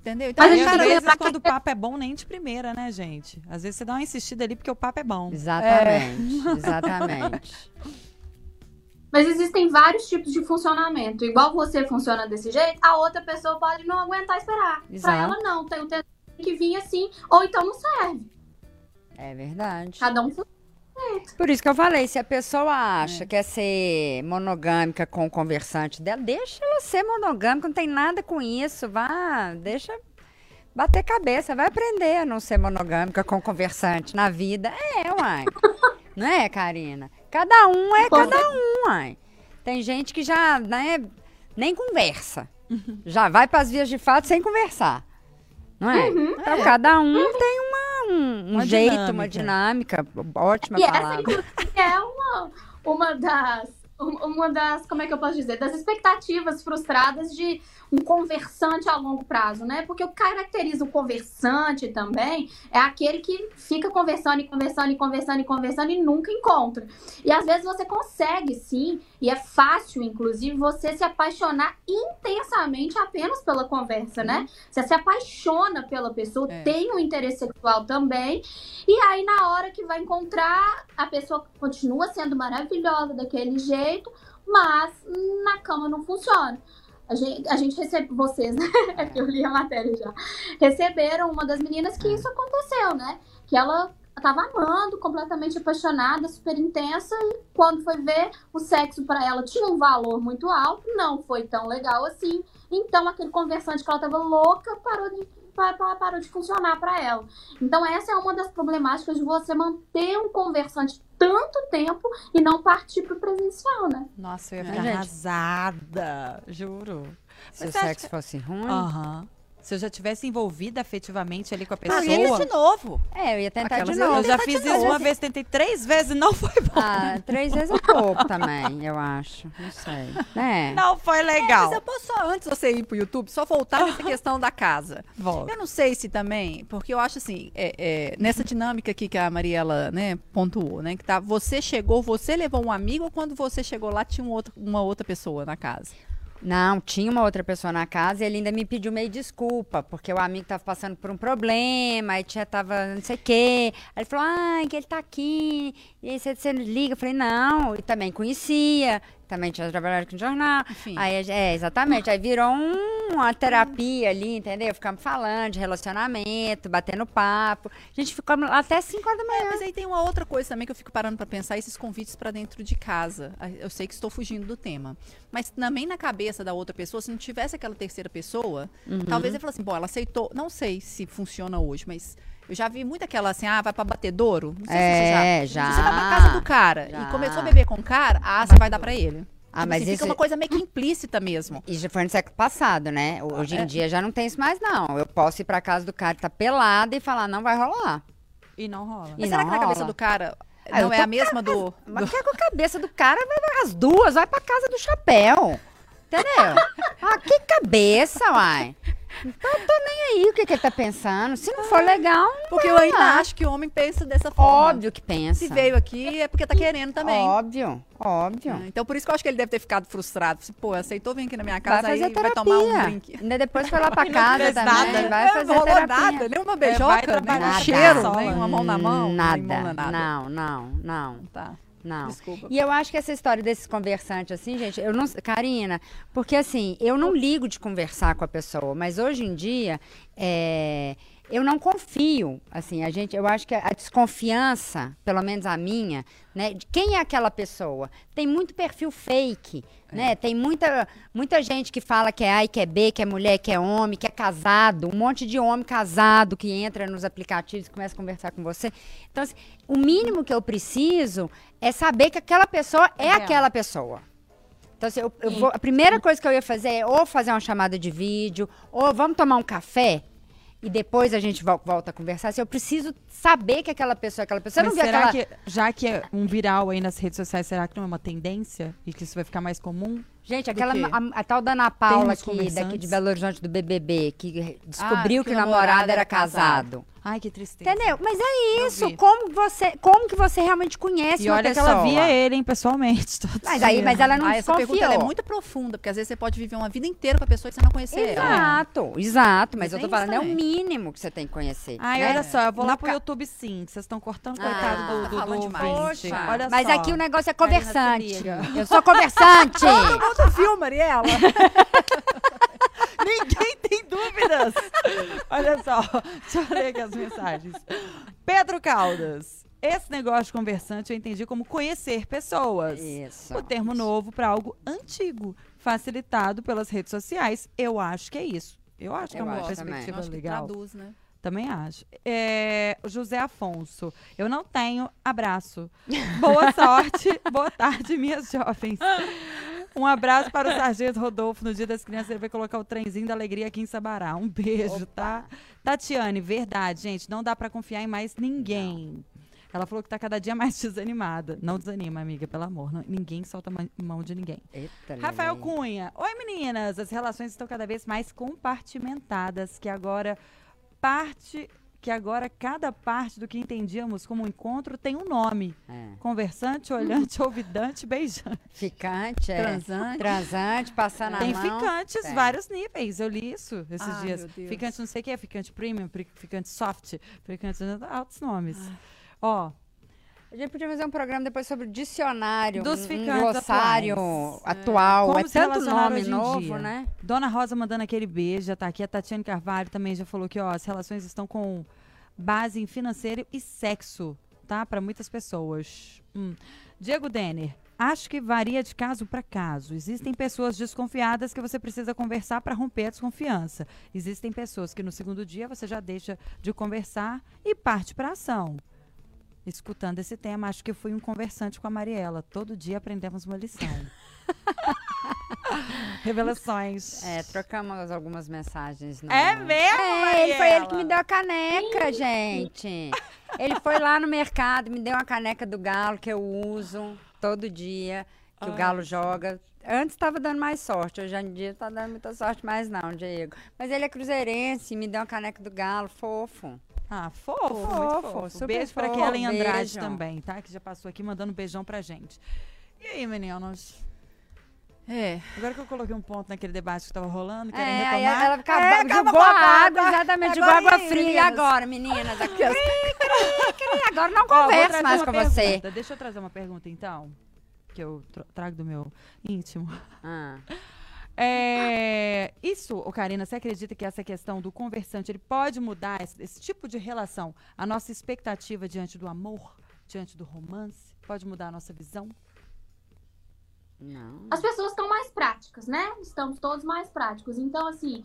Entendeu? Então, Mas a E gente às vezes, quando o papo é bom, nem de primeira, né, gente? Às vezes você dá uma insistida ali porque o papo é bom. Exatamente. Exatamente. Mas existem vários tipos de funcionamento. Igual você funciona desse jeito, a outra pessoa pode não aguentar esperar. Pra Exato. ela não, tem o tempo que vir assim, ou então não serve. É verdade. Cada um funciona. Por isso que eu falei, se a pessoa acha que é ser monogâmica com o conversante dela, deixa ela ser monogâmica, não tem nada com isso. Vá, deixa bater cabeça, vai aprender a não ser monogâmica com o conversante na vida. É, uai. não é, Karina? Cada um é Com cada um, uai. Tem gente que já, né, nem conversa. Já vai para as vias de fato sem conversar. Não é? Então, É. cada um tem uma, um, um Uma jeito, dinâmica. uma dinâmica. Ótima E essa, palavra. inclusive, é uma, uma das. um- Uma das, como é que eu posso dizer? Das expectativas frustradas de um conversante a longo prazo, né? Porque o que caracteriza o conversante também é aquele que fica conversando e conversando e conversando e conversando e nunca encontra. E às vezes você consegue, sim, e é fácil, inclusive, você se apaixonar intensamente apenas pela conversa, né? Você se apaixona pela pessoa, É. tem um interesse sexual também, e aí, na hora que vai encontrar, a pessoa continua sendo maravilhosa daquele jeito, mas na cama não funciona. A gente, a gente recebe, vocês, né? É que eu li a matéria já. Receberam uma das meninas que isso aconteceu, né? Que ela tava amando, completamente apaixonada, super intensa, e quando foi ver, o sexo para ela tinha um valor muito alto, não foi tão legal assim. Então aquele conversante que ela tava louca parou de pa- pa- parou de funcionar para ela. Então essa é uma das problemáticas de você manter um conversante tanto tempo e não partir pro presencial, né? Nossa, eu ia Né, ficar gente? arrasada, juro. Se Mas o sexo que- fosse ruim. Aham. Se eu já tivesse envolvida afetivamente ali com a Ah, pessoa. e ele de novo. É, eu ia tentar Aquelas de eu- novo. eu já fiz isso uma vez, tentei três vezes e não foi bom. Ah, três vezes é pouco também, eu acho. Não sei. É. Não foi Mas legal. eu posso só, antes de você ir pro YouTube, só voltar nessa questão da casa. Volta. Eu não sei se também, porque eu acho assim, é, é, nessa dinâmica aqui que a Mariela, né, pontuou, né, que tá, você chegou, você levou um amigo ou quando você chegou lá tinha um outro- uma outra pessoa na casa? Não, tinha uma outra pessoa na casa e ele ainda me pediu meio desculpa, porque o amigo tava passando por um problema, aí tinha, tava não sei o quê. Aí ele falou, ai, que ele tá aqui, e aí você, você liga. Eu falei, não, e também conhecia, também tinha trabalhado com jornal. Enfim. Aí, é, exatamente, aí virou um- uma terapia ali, entendeu? Ficamos falando de relacionamento, batendo papo. A gente ficou até 5 horas da manhã. É, mas aí tem uma outra coisa também que eu fico parando pra pensar, esses convites pra dentro de casa. Eu sei que estou fugindo do tema, mas também na cabeça da outra pessoa, se não tivesse aquela terceira pessoa, talvez ele falasse assim, bom, ela aceitou, não sei se funciona hoje, mas eu já vi muito aquela assim, ah, vai pra batedouro, não sei se É, você já. já. Se você vai pra casa do cara Já. e começou a beber com o cara, ah, você vai dar pra ele. Ah, Tipo mas assim, isso- fica uma coisa meio que implícita mesmo. E já foi no século passado, né? Hoje É. em dia já não tem isso mais, não. Eu posso ir pra casa do cara que tá pelado e falar, não vai rolar. E não rola. E Mas será não que na cabeça rola. do cara Ah, não é a mesma do, Mas que é com a cabeça do cara, vai vai as duas, vai pra casa do chapéu. Entendeu? ah, que cabeça, uai. Então eu tô nem aí o que, que ele tá pensando. Se não for legal, não Porque vai eu ainda rolar. acho que o homem pensa dessa forma. Óbvio que pensa. Se veio aqui é porque tá querendo também. Óbvio, óbvio. Ah, Então por isso que eu acho que ele deve ter ficado frustrado. Se, Pô, aceitou vir aqui na minha Vai casa, aí fazer vai tomar um drink. Ainda depois foi lá pra E não casa também. nada. Vai É, fazer não rolou terapia. nada, nem uma vai beijoca, nem trabalhar um cheiro, nem uma mão na mão, Nada. nem mão na nada. Não, não, não, Tá, não. desculpa. E eu acho que essa história desses conversantes, assim, gente, eu não. Karina, porque assim, eu não ligo de conversar com a pessoa, mas hoje em dia, é, eu não confio. Assim, a gente, eu acho que a desconfiança, pelo menos a minha, né, de quem é aquela pessoa? Tem muito perfil fake. Né? Tem muita, muita gente que fala que é A e que é B, que é mulher, que é homem, que é casado, um monte de homem casado que entra nos aplicativos e começa a conversar com você. Então, assim, o mínimo que eu preciso é saber que aquela pessoa é real. aquela pessoa. Então, assim, eu, eu vou- a primeira coisa que eu ia fazer é ou fazer uma chamada de vídeo, ou vamos tomar um café e depois a gente vol- volta a conversar. Assim, eu preciso saber que aquela pessoa é aquela pessoa. Mas não viu será aquela... que, já que é um viral aí nas redes sociais, será que não é uma tendência? E que isso vai ficar mais comum? Gente, aquela a, a tal da Ana Paula aqui, daqui de Belo Horizonte do BBB, que descobriu Ah, que, que o namorado namorado era casado. casado. Ai, que tristeza. Entendeu? Mas é isso. Como você, como que você realmente conhece E uma olha que ela via ele, hein, pessoalmente. Mas aí, mas ela não Ah, essa pergunta ela é muito profunda, porque às vezes você pode viver uma vida inteira com a pessoa e você não conhecer ela. Exato, exato. Mas Mas eu tô tem falando, é o mínimo que você tem que conhecer. Ai, né? olha só, eu vou lá pro ca- YouTube sim. que Vocês estão cortando, Ah, coitado do, tá do, falando do demais. Poxa, Olha Mas só. aqui o negócio é conversante. Eu sou conversante. Todo mundo viu, Mariela? Ninguém tem dúvidas. Olha só, deixa eu ler aqui as mensagens. Pedro Caldas. Esse negócio de conversante eu entendi como conhecer pessoas. Isso. O termo novo para algo antigo, facilitado pelas redes sociais. Eu acho que é isso. Eu acho que é Eu uma acho perspectiva também. Legal. traduz, né? Também acho. É, José Afonso. Eu não tenho abraço. Boa sorte. Boa tarde, minhas jovens. Um abraço para o Sargento Rodolfo. No dia das crianças, ele vai colocar o trenzinho da alegria aqui em Sabará. Um beijo, tá? Tatiane, verdade, gente. Não dá para confiar em mais ninguém. Ela falou que tá cada dia mais desanimada. Não desanima, amiga, pelo amor. Não- ninguém solta mão de ninguém. Eita, Rafael Lelê. Cunha. Oi, meninas. As relações estão cada vez mais compartimentadas, que agora parte que agora cada parte do que entendíamos como um encontro tem um nome. É. Conversante, olhante, ouvidante, beijante. Ficante, é. Transante. Transante, passando a Tem mão. ficantes, Tem. vários níveis. Eu li isso esses Ai, dias. Ficante não sei o que, ficante premium, ficante soft, ficante altos nomes. Ah. Ó, gente podia fazer um programa depois sobre o dicionário, Dos um, glossário atuais. atual. É, se tanto nome novo, dia. né? Dona Rosa mandando aquele beijo, já tá aqui. A Tatiane Carvalho também já falou que, ó, as relações estão com base em financeiro e sexo, tá? Para muitas pessoas. Hum. Diego Denner. Acho que varia de caso para caso. Existem pessoas desconfiadas que você precisa conversar para romper a desconfiança. Existem pessoas que no segundo dia você já deixa de conversar e parte para ação. Escutando esse tema, acho que fui um conversante com a Mariela. Todo dia aprendemos uma lição. Revelações. É, trocamos algumas mensagens. no- É mesmo, É, ele foi ele que me deu a caneca, gente. Ele foi lá no mercado, me deu uma caneca do Galo que eu uso todo dia, que o Galo joga. Antes estava dando mais sorte, hoje em dia não tá dando muita sorte mais não, Diego. Mas ele é cruzeirense, me deu uma caneca do Galo, fofo. Ah, fofo, Fofo, muito fofo. Beijo pra fofo, Kellen Andrade beijo. também, tá? Que já passou aqui mandando um beijão pra gente. E aí, meninos? É. Agora que eu coloquei um ponto naquele debate que tava rolando, querem É, retomar? ela acabou, É, jogou a a água, exatamente, jogou água fria. E meninas? agora, meninas? Aqui, ó. agora não converso mais com você. pergunta. Deixa eu trazer uma pergunta, então, que eu trago do meu íntimo. Ah. É, isso, Karina, você acredita que essa questão do conversante, ele pode mudar esse, esse tipo de relação, a nossa expectativa diante do amor, diante do romance? Pode mudar a nossa visão? Não. As pessoas estão mais práticas, né? Estamos todos mais práticos. Então, assim,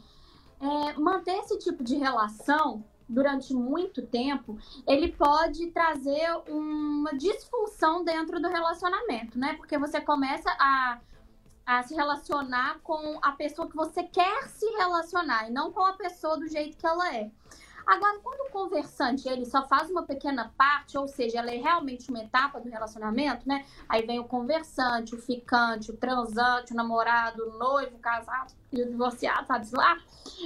é, manter esse tipo de relação durante muito tempo, ele pode trazer uma disfunção dentro do relacionamento, né? Porque você começa a, a se relacionar com a pessoa que você quer se relacionar e não com a pessoa do jeito que ela é. Agora, quando o conversante ele só faz uma pequena parte, ou seja, ela é realmente uma etapa do relacionamento, né? Aí vem o conversante, o ficante, o transante, o namorado, o noivo, o casado e o divorciado, sabe lá?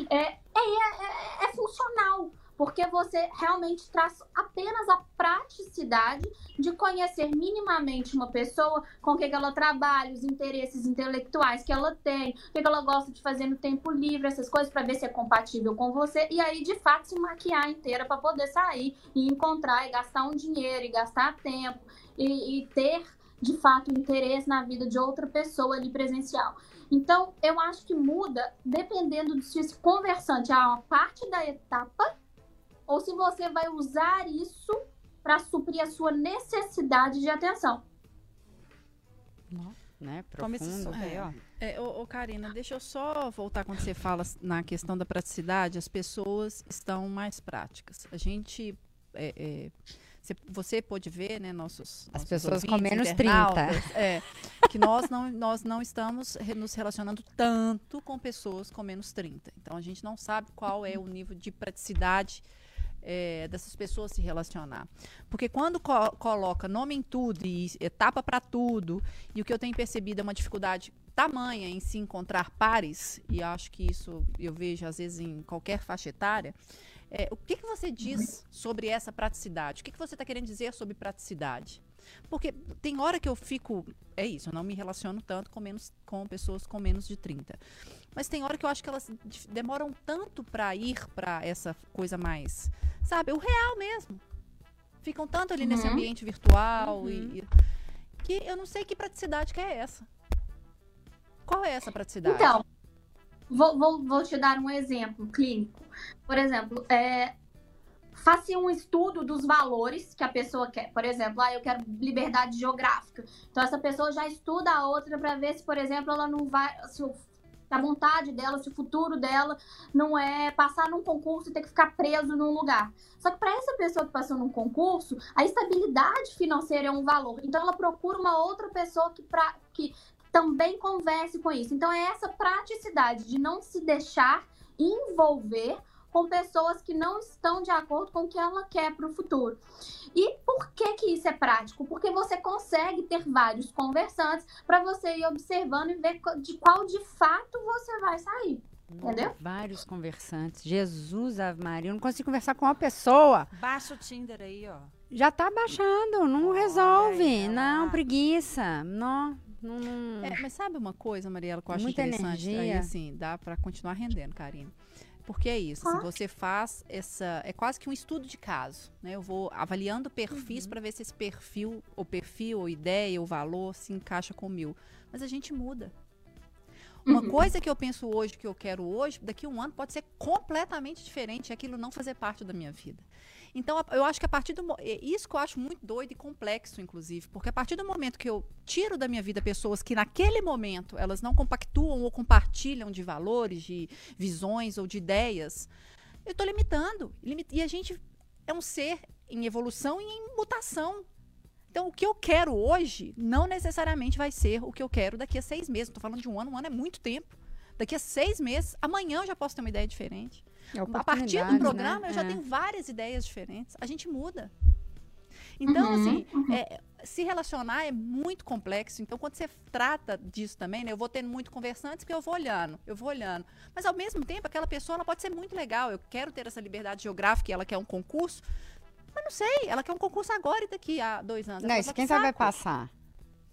É, é, é, é funcional, porque você realmente traz apenas a praticidade de conhecer minimamente uma pessoa, com o que, ela trabalha, os interesses intelectuais que ela tem, o que, ela gosta de fazer no tempo livre, essas coisas, para ver se é compatível com você, e aí de fato se maquiar inteira para poder sair e encontrar e gastar um dinheiro e gastar tempo e, e ter de fato interesse na vida de outra pessoa ali presencial. Então, eu acho que muda dependendo de se esse conversante é uma parte da etapa ou se você vai usar isso para suprir a sua necessidade de atenção. Né? Toma esse Profundo. aí, ó. É, ô, ô, Karina, deixa eu só voltar quando você fala na questão da praticidade. As pessoas estão mais práticas. A gente. é, é, cê- você pode ver, né, nossos. As nossos pessoas com menos internautas, É, que nós não, nós não estamos re- nos relacionando tanto com pessoas com menos 30. Então a gente não sabe qual é o nível de praticidade é, dessas pessoas se relacionar. Porque quando co- coloca nome em tudo e etapa para tudo, e o que eu tenho percebido é uma dificuldade tamanha em se encontrar pares, e acho que isso eu vejo às vezes em qualquer faixa etária, é, o que, que você diz sobre essa praticidade? O que, que você está querendo dizer sobre praticidade? Porque tem hora que eu fico. É isso, eu não me relaciono tanto com, menos, com pessoas com menos de 30. Mas tem hora que eu acho que elas demoram tanto para ir para essa coisa mais. Sabe, o real mesmo. Ficam tanto ali nesse Uhum. ambiente virtual e, e- que eu não sei que praticidade que é essa. Qual é essa praticidade? Então, vou, vou, vou te dar um exemplo clínico. Por exemplo, é, faça um estudo dos valores que a pessoa quer. Por exemplo, ah, eu quero liberdade geográfica. Então, essa pessoa já estuda a outra para ver se, por exemplo, ela não vai. Se o- a vontade dela, se o futuro dela não é passar num concurso e ter que ficar preso num lugar. Só que para essa pessoa que passou num concurso, a estabilidade financeira é um valor. Então ela procura uma outra pessoa que, pra, que também converse com isso. Então é essa praticidade de não se deixar envolver com pessoas que não estão de acordo com o que ela quer para o futuro. E por que que isso é prático? Porque você consegue ter vários conversantes para você ir observando e ver de qual de fato você vai sair. Entendeu? Vários conversantes. Jesus, Ave Maria. Eu não consigo conversar com uma pessoa. Baixa o Tinder aí, ó. Já tá baixando. Não resolve. aí, não, preguiça. Não, não, não. É, mas sabe uma coisa, Mariela, que eu acho Muita interessante? Aí, energia. assim, dá pra continuar rendendo, Karina. Porque é isso, assim, você faz essa. É quase que um estudo de caso. Né? Eu vou avaliando perfis Uhum. pra ver se esse perfil, ou perfil, ou ideia, ou valor se encaixa com o meu. Mas a gente muda. Uma Uhum. coisa que eu penso hoje, que eu quero hoje, daqui a um ano pode ser completamente diferente aquilo não fazer parte da minha vida. Então, eu acho que a partir do. Isso que eu acho muito doido e complexo, inclusive, porque a partir do momento que eu tiro da minha vida pessoas que naquele momento elas não compactuam ou compartilham de valores, de visões ou de ideias, eu estou limitando. Limi- E a gente é um ser em evolução e em mutação. Então, o que eu quero hoje não necessariamente vai ser o que eu quero daqui a seis meses. Estou falando de um ano, um ano é muito tempo. Daqui a seis meses, amanhã eu já posso ter uma ideia diferente. É A partir do oportunidade, programa, né? eu já É. tenho várias ideias diferentes. A gente muda. Então, Uhum, assim, é, se relacionar é muito complexo. Então, quando você trata disso também, né? Eu vou tendo muito conversantes porque eu vou olhando, eu vou olhando. Mas, ao mesmo tempo, aquela pessoa ela pode ser muito legal. Eu quero ter essa liberdade geográfica e ela quer um concurso. Mas não sei, ela quer um concurso agora e daqui a dois anos. Não, isso quem "Que sabe vai passar.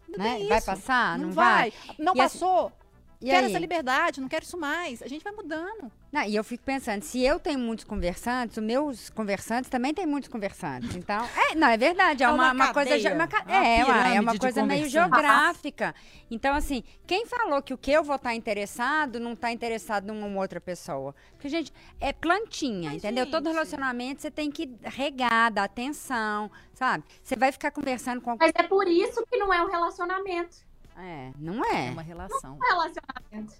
não né? tem Vai passar? Não, Não vai? vai. Não E assim- passou. E quero aí? essa liberdade, não quero isso mais. A gente vai mudando. Não, e eu fico pensando, se eu tenho muitos conversantes, os meus conversantes também têm muitos conversantes. Então, é, não, é verdade, é, É uma, uma uma coisa, cadeia, uma uma é, é uma de coisa meio geográfica. Então, assim, quem falou que o que eu vou estar interessado não está interessado numa outra pessoa? Porque, gente, é plantinha, Mas, entendeu? Todo gente- relacionamento você tem que regar, dar atenção, sabe? Você vai ficar conversando com... Mas é por isso que não é um relacionamento. É, não É é. uma relação. É um relacionamento.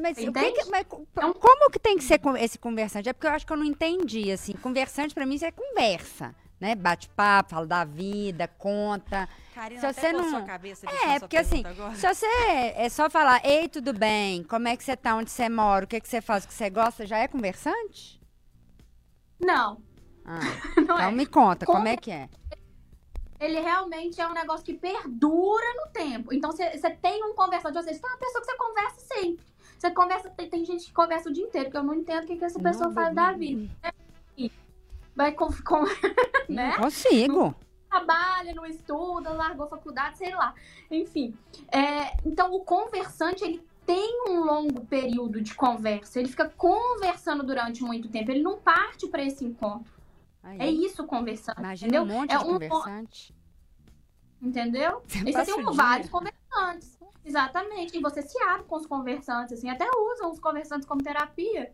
Mas, o que que- mas É como que tem que ser esse conversante? É porque eu acho que eu não entendi, assim. Conversante pra mim isso é conversa, né? Bate-papo, fala da vida, conta. Karina, Se você não- a cabeça É, sua porque assim, agora. se você é só falar, ei, tudo bem, como é que você tá, onde você mora, o que, que você faz, o que você gosta, já é conversante? Não, Ah, não então é. me conta, como Como- é que é? Ele realmente é um negócio que perdura no tempo. Então, você tem um conversante, você tem uma pessoa que você conversa sempre. Você conversa, tem, tem gente que conversa o dia inteiro, que eu não entendo o que, que essa pessoa Não, faz da vida. Vai com, com né? Não consigo. trabalha, não estuda, largou a faculdade, sei lá. Enfim. É, então, o conversante, ele tem um longo período de conversa. Ele fica conversando durante muito tempo. Ele não parte para esse encontro. Aí, É isso conversando. Imagina entendeu? um monte é de um- conversante. Entendeu? Você você tem o um- vários conversantes. Exatamente. E você se abre com os conversantes, assim. Até usam os conversantes como terapia.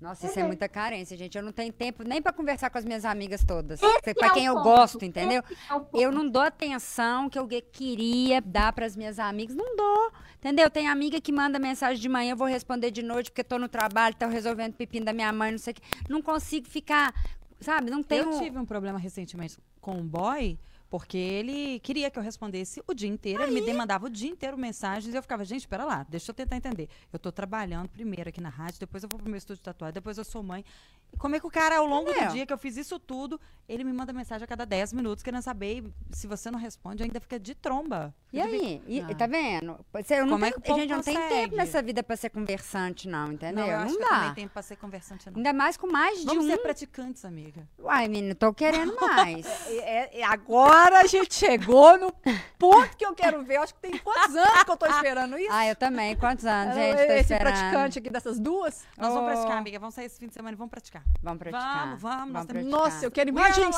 Nossa, isso é muita carência, gente. Eu não tenho tempo nem pra conversar com as minhas amigas todas. Esse Pra é quem o eu ponto. gosto, entendeu? É o. Eu não dou atenção que eu que- queria dar pras minhas amigas. Não dou. Entendeu? Tem amiga que manda mensagem de manhã, eu vou responder de noite porque tô no trabalho, tô resolvendo pepino da minha mãe, não sei o que. Não consigo ficar, sabe? Não tenho. Eu tive um problema recentemente com um boy, porque ele queria que eu respondesse o dia inteiro. Ele me demandava o dia inteiro mensagens e eu ficava, gente, espera lá, deixa eu tentar entender. Eu tô trabalhando primeiro aqui na rádio, depois eu vou pro meu estúdio de tatuagem, depois eu sou mãe. E como é que o cara, ao longo Entendeu? do dia que eu fiz isso tudo, ele me manda mensagem a cada 10 minutos, querendo saber. Se você não responde, ainda fica de tromba. E aí? E- Ah. Tá vendo? Você- Eu não Como é que o gente, não consegue? tempo nessa vida pra ser conversante, não, entendeu? Não, eu Não, acho que eu também dá. tenho pra ser conversante, não. Ainda mais com mais de Vamos um. ser praticantes, amiga. Uai, menina, tô querendo mais. É, é, agora a gente chegou no ponto que eu quero ver. Eu acho que tem quantos anos que eu tô esperando isso? ah, eu também. Quantos anos, gente? Tô Esse esperando. praticante aqui dessas duas? Nós vamos Oh. praticar, amiga. Vamos sair esse fim de semana e vamos praticar. Vamos praticar. Vamos, vamos, temos- praticar. Nossa, eu quero imagens.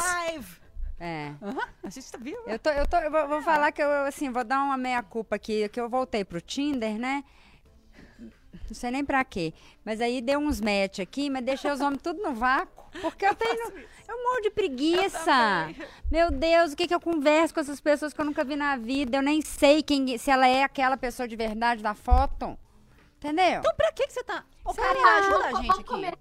É. A gente tá vivo. Eu, tô, eu, tô, eu vou, vou falar que eu, assim, vou dar uma meia-culpa aqui, que eu voltei pro Tinder, né? Não sei nem pra quê. Mas aí deu uns match aqui, mas deixei os homens tudo no vácuo. Porque eu tenho. Eu morro de preguiça. Meu Deus, o que, que eu converso com essas pessoas que eu nunca vi na vida? Eu nem sei quem, se ela é aquela pessoa de verdade da foto. Entendeu? Então, pra que, que você tá. Ô, Sei lá. ajuda a Vamos- gente vamos aqui. comer-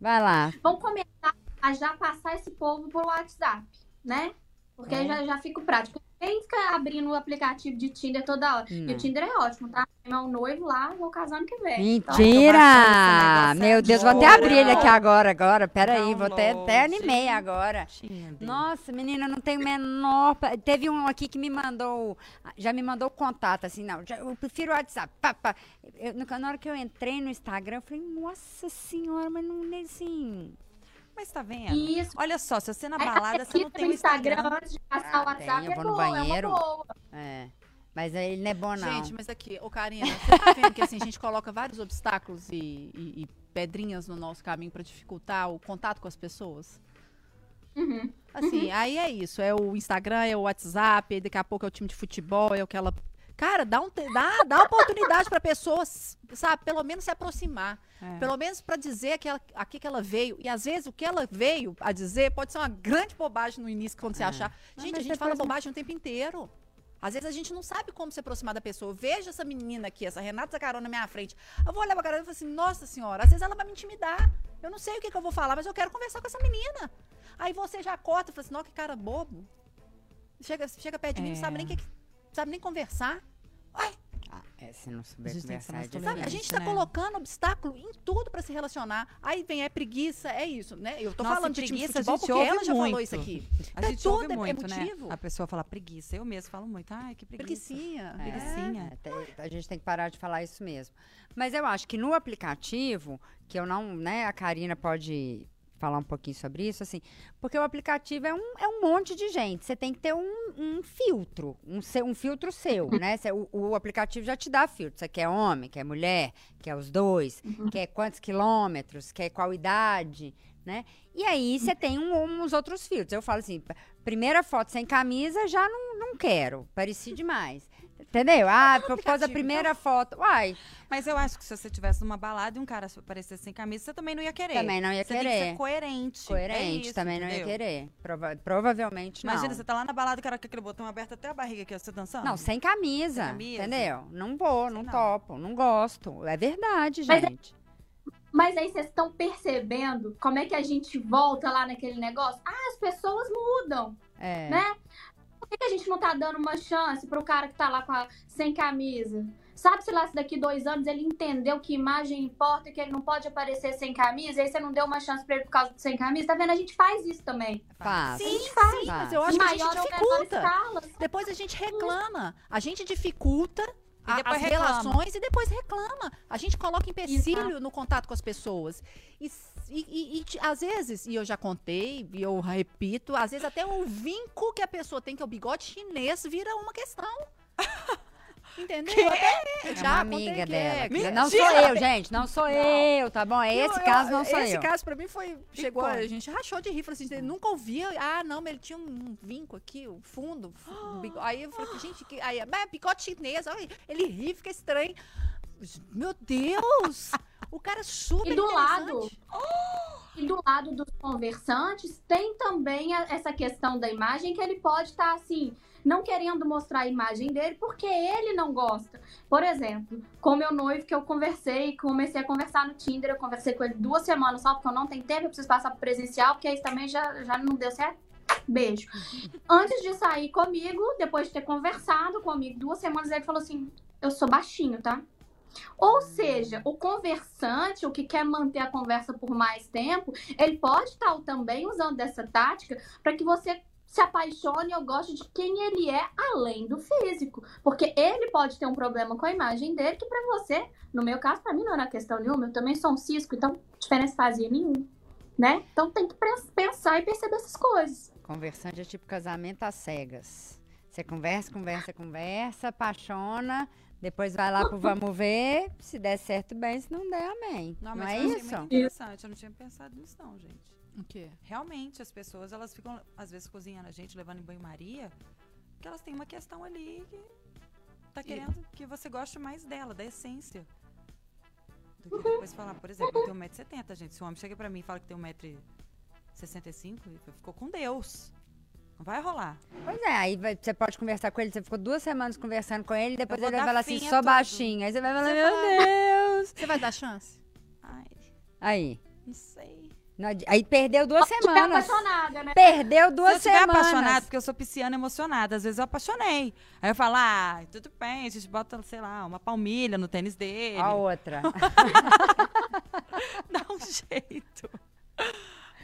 Vai lá. Vamos começar a já passar esse povo pro WhatsApp, né? Porque aí já, já fica prático. Quem fica abrindo o aplicativo de Tinder toda hora? E o Tinder é ótimo, tá? Meu noivo lá, vou casando que vem. Então, Mentira! baixando esse Meu Deus, vou até abrir ele aqui agora, agora. Peraí, vou até, até animei agora. Tinder. Nossa, menina, não tem o menor. Teve um aqui que me mandou. Já me mandou contato, assim, não. já- eu prefiro o WhatsApp. Pá, pá. Eu- no- na hora que eu entrei no Instagram, eu falei, nossa senhora, mas não é assim. Mas tá vendo? Isso. Olha só, se você na balada, você não tem no o Instagram. Instagram antes de passar Ah, o WhatsApp tem, eu é vou no boa, é uma banheiro. boa. É. Mas aí ele não é bom, não. Gente, mas aqui, ô Karina, você tá vendo que assim, a gente coloca vários obstáculos e, e- e pedrinhas no nosso caminho pra dificultar o contato com as pessoas? Uhum. Assim, aí é isso. É o Instagram, é o WhatsApp, daqui a pouco é o time de futebol, é aquela Cara, dá, um, dá, dá oportunidade pra pessoa, s- sabe, pelo menos se aproximar. É. Pelo menos pra dizer que ela, a que ela veio. E às vezes o que ela veio a dizer pode ser uma grande bobagem no início, quando você achar. Não, Gente, a gente fala depois- bobagem o tempo inteiro. Às vezes a gente não sabe como se aproximar da pessoa. Eu vejo essa menina aqui, essa Renata Zacarona na minha frente. Eu vou olhar pra cara e falo assim, nossa senhora, às vezes ela vai me intimidar. Eu não sei o que, que eu vou falar, mas eu quero conversar com essa menina. Aí você já corta e fala assim, nossa, que cara bobo. Chega, chega perto de mim, não sabe nem, É. que, que- sabe nem conversar. Ué, Ah, é, se não souber A gente tem que ser conversar, é. Sabe, a gente tá né? colocando obstáculo em tudo pra se relacionar. Aí vem é preguiça, é isso, né? Eu tô Nossa, falando de time de preguiça a futebol gente porque ouve ela já falou muito. isso aqui. A É gente tudo, ouve é- é muito, né? motivo. A pessoa fala preguiça. Eu mesmo falo muito. Ai, que preguiça. Preguicinha. É, Preguicinha. é, tem- a gente tem que parar de falar isso mesmo. Mas eu acho que no aplicativo, que eu não, né, a Karina pode falar um pouquinho sobre isso, assim, porque o aplicativo é um, é um monte de gente. Você tem que ter um, um filtro, um, um filtro seu, né? Cê- o, o aplicativo já te dá filtro. Você quer homem, quer mulher, quer os dois, quer quantos quilômetros, quer qual idade, né? E aí você tem um- uns outros filtros. Eu falo assim, primeira foto sem camisa, já não, não quero. Pareci demais. Entendeu? Ah, por causa da primeira foto. Uai, Mas eu acho que se você estivesse numa balada e um cara aparecesse sem camisa, você também não ia querer. também não ia Você tem que querer. ser coerente. Coerente, É isso, também não ia entendeu? querer. Prova- provavelmente não. Imagina, você tá lá na balada, o cara com aquele botão aberto até a barriga aqui, ó, você dançando. Não, sem camisa, Sem camisa? entendeu? Não vou, não, não. topo, não gosto. É verdade, Mas é- gente. Mas aí vocês estão percebendo como é que a gente volta lá naquele negócio? Ah, as pessoas mudam, É. né? Por que, que a gente não tá dando uma chance pro cara que tá lá com a- sem camisa? Sabe, se lá, se daqui dois anos ele entendeu que imagem importa e que ele não pode aparecer sem camisa, aí você não deu uma chance pra ele por causa do sem camisa, tá vendo? A gente faz isso também. Faz. Sim, sim, faz. mas eu acho que a gente maior dificulta. escala. Depois a gente reclama. A gente dificulta a- depois as reclama. relações e depois reclama. A gente coloca empecilho no contato com as pessoas. E, e- e- e, às vezes, e eu já contei, e eu repito, às vezes até o vinco que a pessoa tem, que é o bigode chinês, vira uma questão. Entendeu? Até, É já uma contei amiga que dela. é, que- que- Não sou eu, gente. Não sou eu, tá bom? É Esse Eu- caso não sou esse eu. caso pra mim foi. Chegou, a gente rachou de rir. Assim: ele nunca ouvia. Ah, não, mas ele tinha um vinco aqui, o fundo. um bigo- Aí eu falei: gente, que, aí, mas é picote chinês. Olha, ele ri, fica estranho. Meu Deus! O cara é super E do lado, interessante. e do lado dos conversantes, tem também a- essa questão da imagem que ele pode estar assim, não querendo mostrar a imagem dele porque ele não gosta. Por exemplo, com meu noivo que eu conversei, comecei a conversar no Tinder, eu conversei com ele duas semanas só porque eu não tenho tempo, eu preciso passar pro presencial, porque isso também já, já não deu certo. Beijo. Antes de sair comigo, depois de ter conversado comigo duas semanas, ele falou assim: Eu sou baixinho, tá? Ou seja, o conversante, o que quer manter a conversa por mais tempo, ele pode estar também usando dessa tática para que você se apaixone ou goste de quem ele é além do físico. Porque ele pode ter um problema com a imagem dele, que para você, no meu caso, para mim não era questão nenhuma, eu também sou um cisco, então diferença fazia nenhuma. Né? Então tem que pensar e perceber essas coisas. Conversante é tipo casamento às cegas. Você conversa, conversa, conversa, apaixona, depois vai lá pro vamos ver. Se der certo, bem, se não der, amém. Não, Não, mas é eu achei isso? muito interessante. Eu não tinha pensado nisso, não, gente. O quê? Realmente, as pessoas, elas ficam, às vezes, cozinhando a gente, levando em banho-maria, porque elas têm uma questão ali que tá querendo que você goste mais dela, da essência. Do que depois falar, por exemplo, eu tenho 1,70m, gente. Se um homem chega pra mim e fala que tem 1,65m, ficou com Deus. Não vai rolar. Pois é, aí vai- você pode conversar com ele. Você ficou duas semanas conversando com ele, depois ele vai falar assim, tudo. baixinha. Aí você vai falar, Você meu fala- Deus. Você vai dar chance? Ai, Aí. não sei. Aí perdeu duas Ficar semanas. apaixonada, né? Perdeu duas Se eu semanas. apaixonado, porque eu sou pisciana emocionada, às vezes eu apaixonei. Aí eu falo, ah, tudo bem, a gente bota, sei lá, uma palmilha no tênis dele. A outra. Dá um jeito.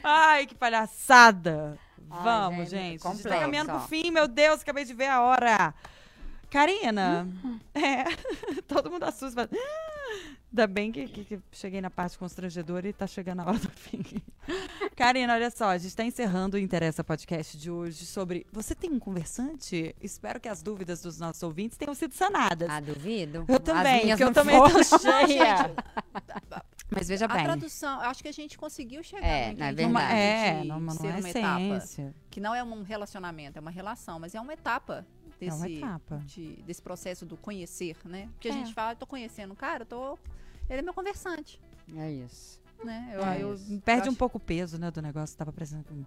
Ai, que palhaçada. Ai, Vamos, gente, gente. A gente tá complexo, caminhando ó. pro fim, meu Deus, acabei de ver a hora. Karina, é, todo mundo assusta. Ainda bem que, que- que cheguei na parte constrangedora e tá chegando a hora do fim. Karina, olha só, a gente tá encerrando o Interessa Podcast de hoje sobre. Você tem um conversante? Espero que as dúvidas dos nossos ouvintes tenham sido sanadas. Ah, duvido. eu também, porque eu também tô cheia. Mas veja A bem. tradução, eu acho que a gente conseguiu chegar É, na entendimento Numa, verdade. é, numa, ser numa uma etapa. essência. Que não é um relacionamento, é uma relação, mas é uma etapa. É desse, etapa. de- desse processo do conhecer, né? Porque É. a gente fala, tô conhecendo o cara, eu tô. Ele é meu conversante, É isso. né? Eu, É, eu- Perde eu um acho- pouco o peso, né, do negócio que tava apresentando.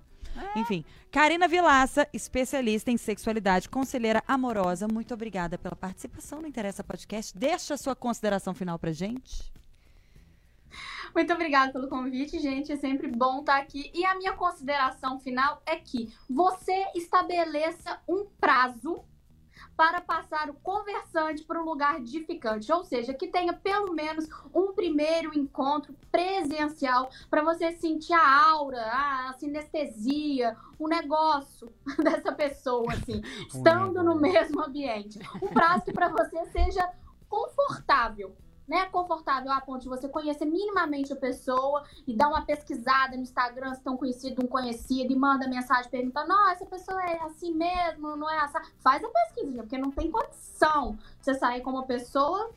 É. Enfim, Karina Vilaça, especialista em sexualidade, conselheira amorosa, muito obrigada pela participação no Interessa Podcast. Deixa a sua consideração final pra gente. Muito obrigada pelo convite, gente. É sempre bom estar aqui. E a minha consideração final é que você estabeleça um prazo para passar o conversante para o lugar de ficante, ou seja, que tenha pelo menos um primeiro encontro presencial para você sentir a aura, a sinestesia, o negócio dessa pessoa, assim, estando no mesmo ambiente. Um prazo que para você seja confortável, né? Confortável a ponto de você conhecer minimamente a pessoa e dar uma pesquisada no Instagram se tão conhecido, um conhecido, e manda mensagem perguntando: Ó, essa pessoa é assim mesmo, não é assim? Faz a pesquisa, porque não tem condição você sair com uma pessoa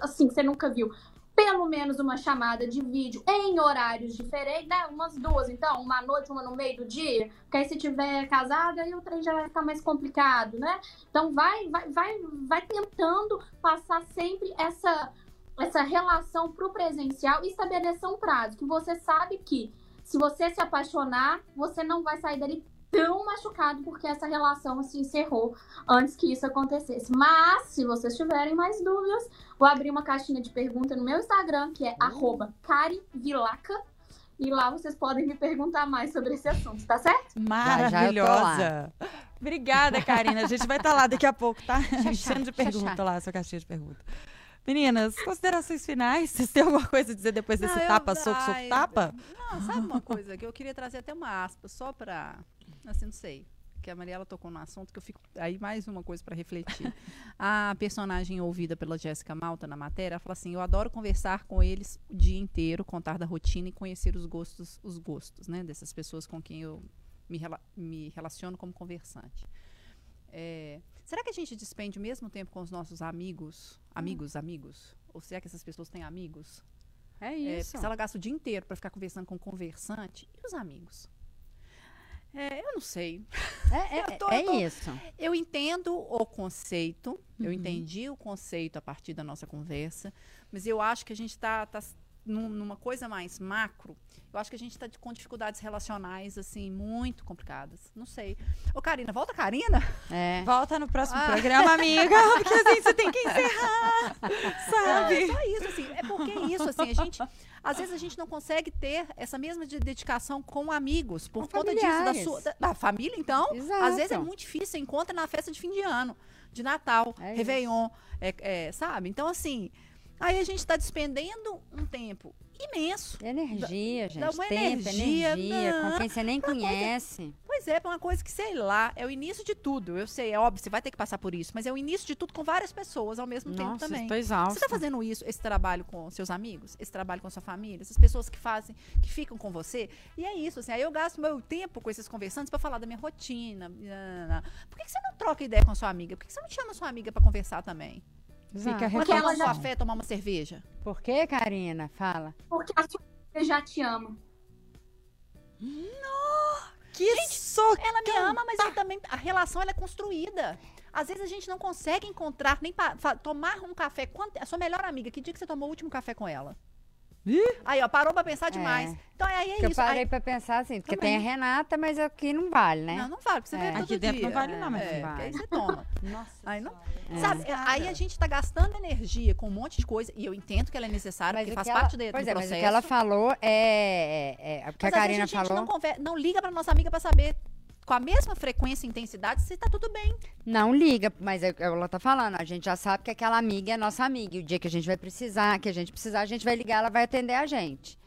assim que você nunca viu. Pelo menos uma chamada de vídeo em horários diferentes, né? Umas duas, então, uma noite, uma no meio do dia. Porque aí se tiver casada, aí o trem já vai ficar mais complicado, né? Então vai, vai, vai, vai tentando passar sempre essa, essa relação pro presencial e estabelecer um prazo. Que você sabe que se você se apaixonar, você não vai sair dali tão machucado porque essa relação se encerrou antes que isso acontecesse. Mas, se vocês tiverem mais dúvidas, vou abrir uma caixinha de pergunta no meu Instagram, que é arroba carivilaca. E lá vocês podem me perguntar mais sobre esse assunto, tá certo? Maravilhosa. Obrigada, Karina. A gente vai estar lá daqui a pouco, tá? Enchendo de pergunta lá, sua caixinha de pergunta. Meninas, considerações finais? Vocês têm alguma coisa a dizer depois desse Não, eu- tapa, soco, soco, ai, tapa? Não, sabe uma coisa que eu queria trazer até uma aspa, só pra. Assim, não sei. Que a Mariela tocou no assunto, que eu fico. Aí mais uma coisa pra refletir. A personagem ouvida pela Jéssica Malta na matéria, ela fala assim: Eu adoro conversar com eles o dia inteiro, contar da rotina e conhecer os gostos, os gostos, né? Dessas pessoas com quem eu me, rela- me relaciono como conversante. É, será que a gente despende o mesmo tempo com os nossos amigos? Amigos, amigos? Ou será que essas pessoas têm amigos? É É, isso. porque se ela gasta o dia inteiro para ficar conversando com o conversante, e os amigos? É, eu não sei. É, é, eu tô- é eu tô- isso. Eu entendo o conceito, eu Uhum. entendi o conceito a partir da nossa conversa, mas eu acho que a gente está numa coisa mais macro. Eu acho que a gente está com dificuldades relacionais, assim, muito complicadas. Não sei. Ô, Karina, volta, Karina? É. Volta no próximo Ah. programa, amiga, porque assim você tem que encerrar, É sabe? só isso, assim. É porque é isso, assim, a gente. Às vezes a gente não consegue ter essa mesma de dedicação com amigos, por Com conta disso, da sua. Da, da família, então. Exato. Às vezes é muito difícil, você encontra na festa de fim de ano, de Natal, É Réveillon, é, é, sabe? Então, assim, aí a gente está despendendo um tempo imenso. Energia, gente. dá uma Tempo, energia, energia. não. Com quem você nem conhece. Pois é, é uma coisa que, sei lá, é o início de tudo. Eu sei, é óbvio, você vai ter que passar por isso, mas é o início de tudo com várias pessoas ao mesmo tempo Nossa, também. estou Você exausta. está fazendo isso, esse trabalho com seus amigos, esse trabalho com sua família, essas pessoas que fazem, que ficam com você. E é isso, assim, aí eu gasto meu tempo com esses conversantes para falar da minha rotina. Por que, que você não troca ideia com a sua amiga? Por que, que você não chama a sua amiga para conversar também? Fica Porque tomar ela já- café, tomar uma cerveja? Por que, Karina? Fala. Porque a sua já te ama. Que soco! Ela me ama, mas eu também a relação ela é construída. Às vezes a gente não consegue encontrar nem tomar um café. Quanto, a sua melhor amiga, que dia que você tomou o último café com ela? Ih. Aí, ó, parou pra pensar demais. Então aí é eu isso. Aí- parei pra pensar assim, porque Também. tem a Renata, mas aqui não vale, né? Não, não vale, porque você É. vê todo Aqui dentro dia. não vale não, mas é, vale. porque aí você toma. Nossa. Aí não. É. Sabe, aí a gente tá gastando energia com um monte de coisa, e eu entendo que ela é necessária, Mas porque faz que ela- parte de, Pois do é, processo. mas o que ela falou é. é, é o que Mas a Karina vezes a gente falou. não, conver- não liga pra nossa amiga pra saber com a mesma frequência e intensidade se tá tudo bem. Não liga, mas é ela tá falando. A gente já sabe que aquela amiga é nossa amiga. E o dia que a gente vai precisar, que a gente precisar, a gente vai ligar, ela vai atender a gente.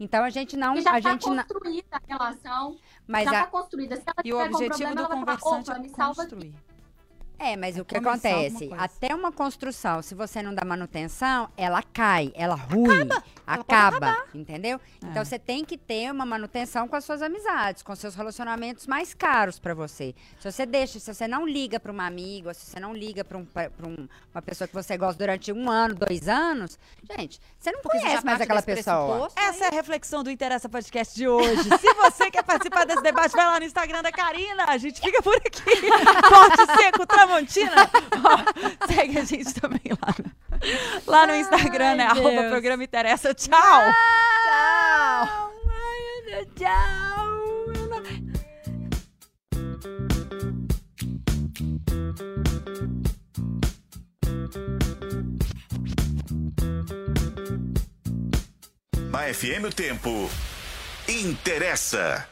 Então a gente não. E já a tá gente não. construída a relação. Mas já a- tá construída. Se ela E o objetivo problema, do falar, conversante "Opa, é me salva aqui." É, mas É o que acontece? Até uma construção, se você não dá manutenção, ela cai, ela rui, Ela pode acaba, entendeu? É. Então você tem que ter uma manutenção com as suas amizades, com seus relacionamentos mais caros pra você. Se você deixa, se você não liga pra uma amiga, se você não liga pra, um, pra um- uma pessoa que você gosta durante um ano, dois anos, gente, você não Porque conhece mais aquela pessoa. Essa é a reflexão do Interessa Podcast de hoje. Se você quer participar desse debate, vai lá no Instagram da Karina. A gente fica por aqui. Corte seco. Tramontina? Ó, segue a gente também lá no, lá no Instagram, né? Ai, Arroba Deus. programa interessa. Tchau! Tchau. Ai, meu Deus, tchau. Na FM o tempo interessa.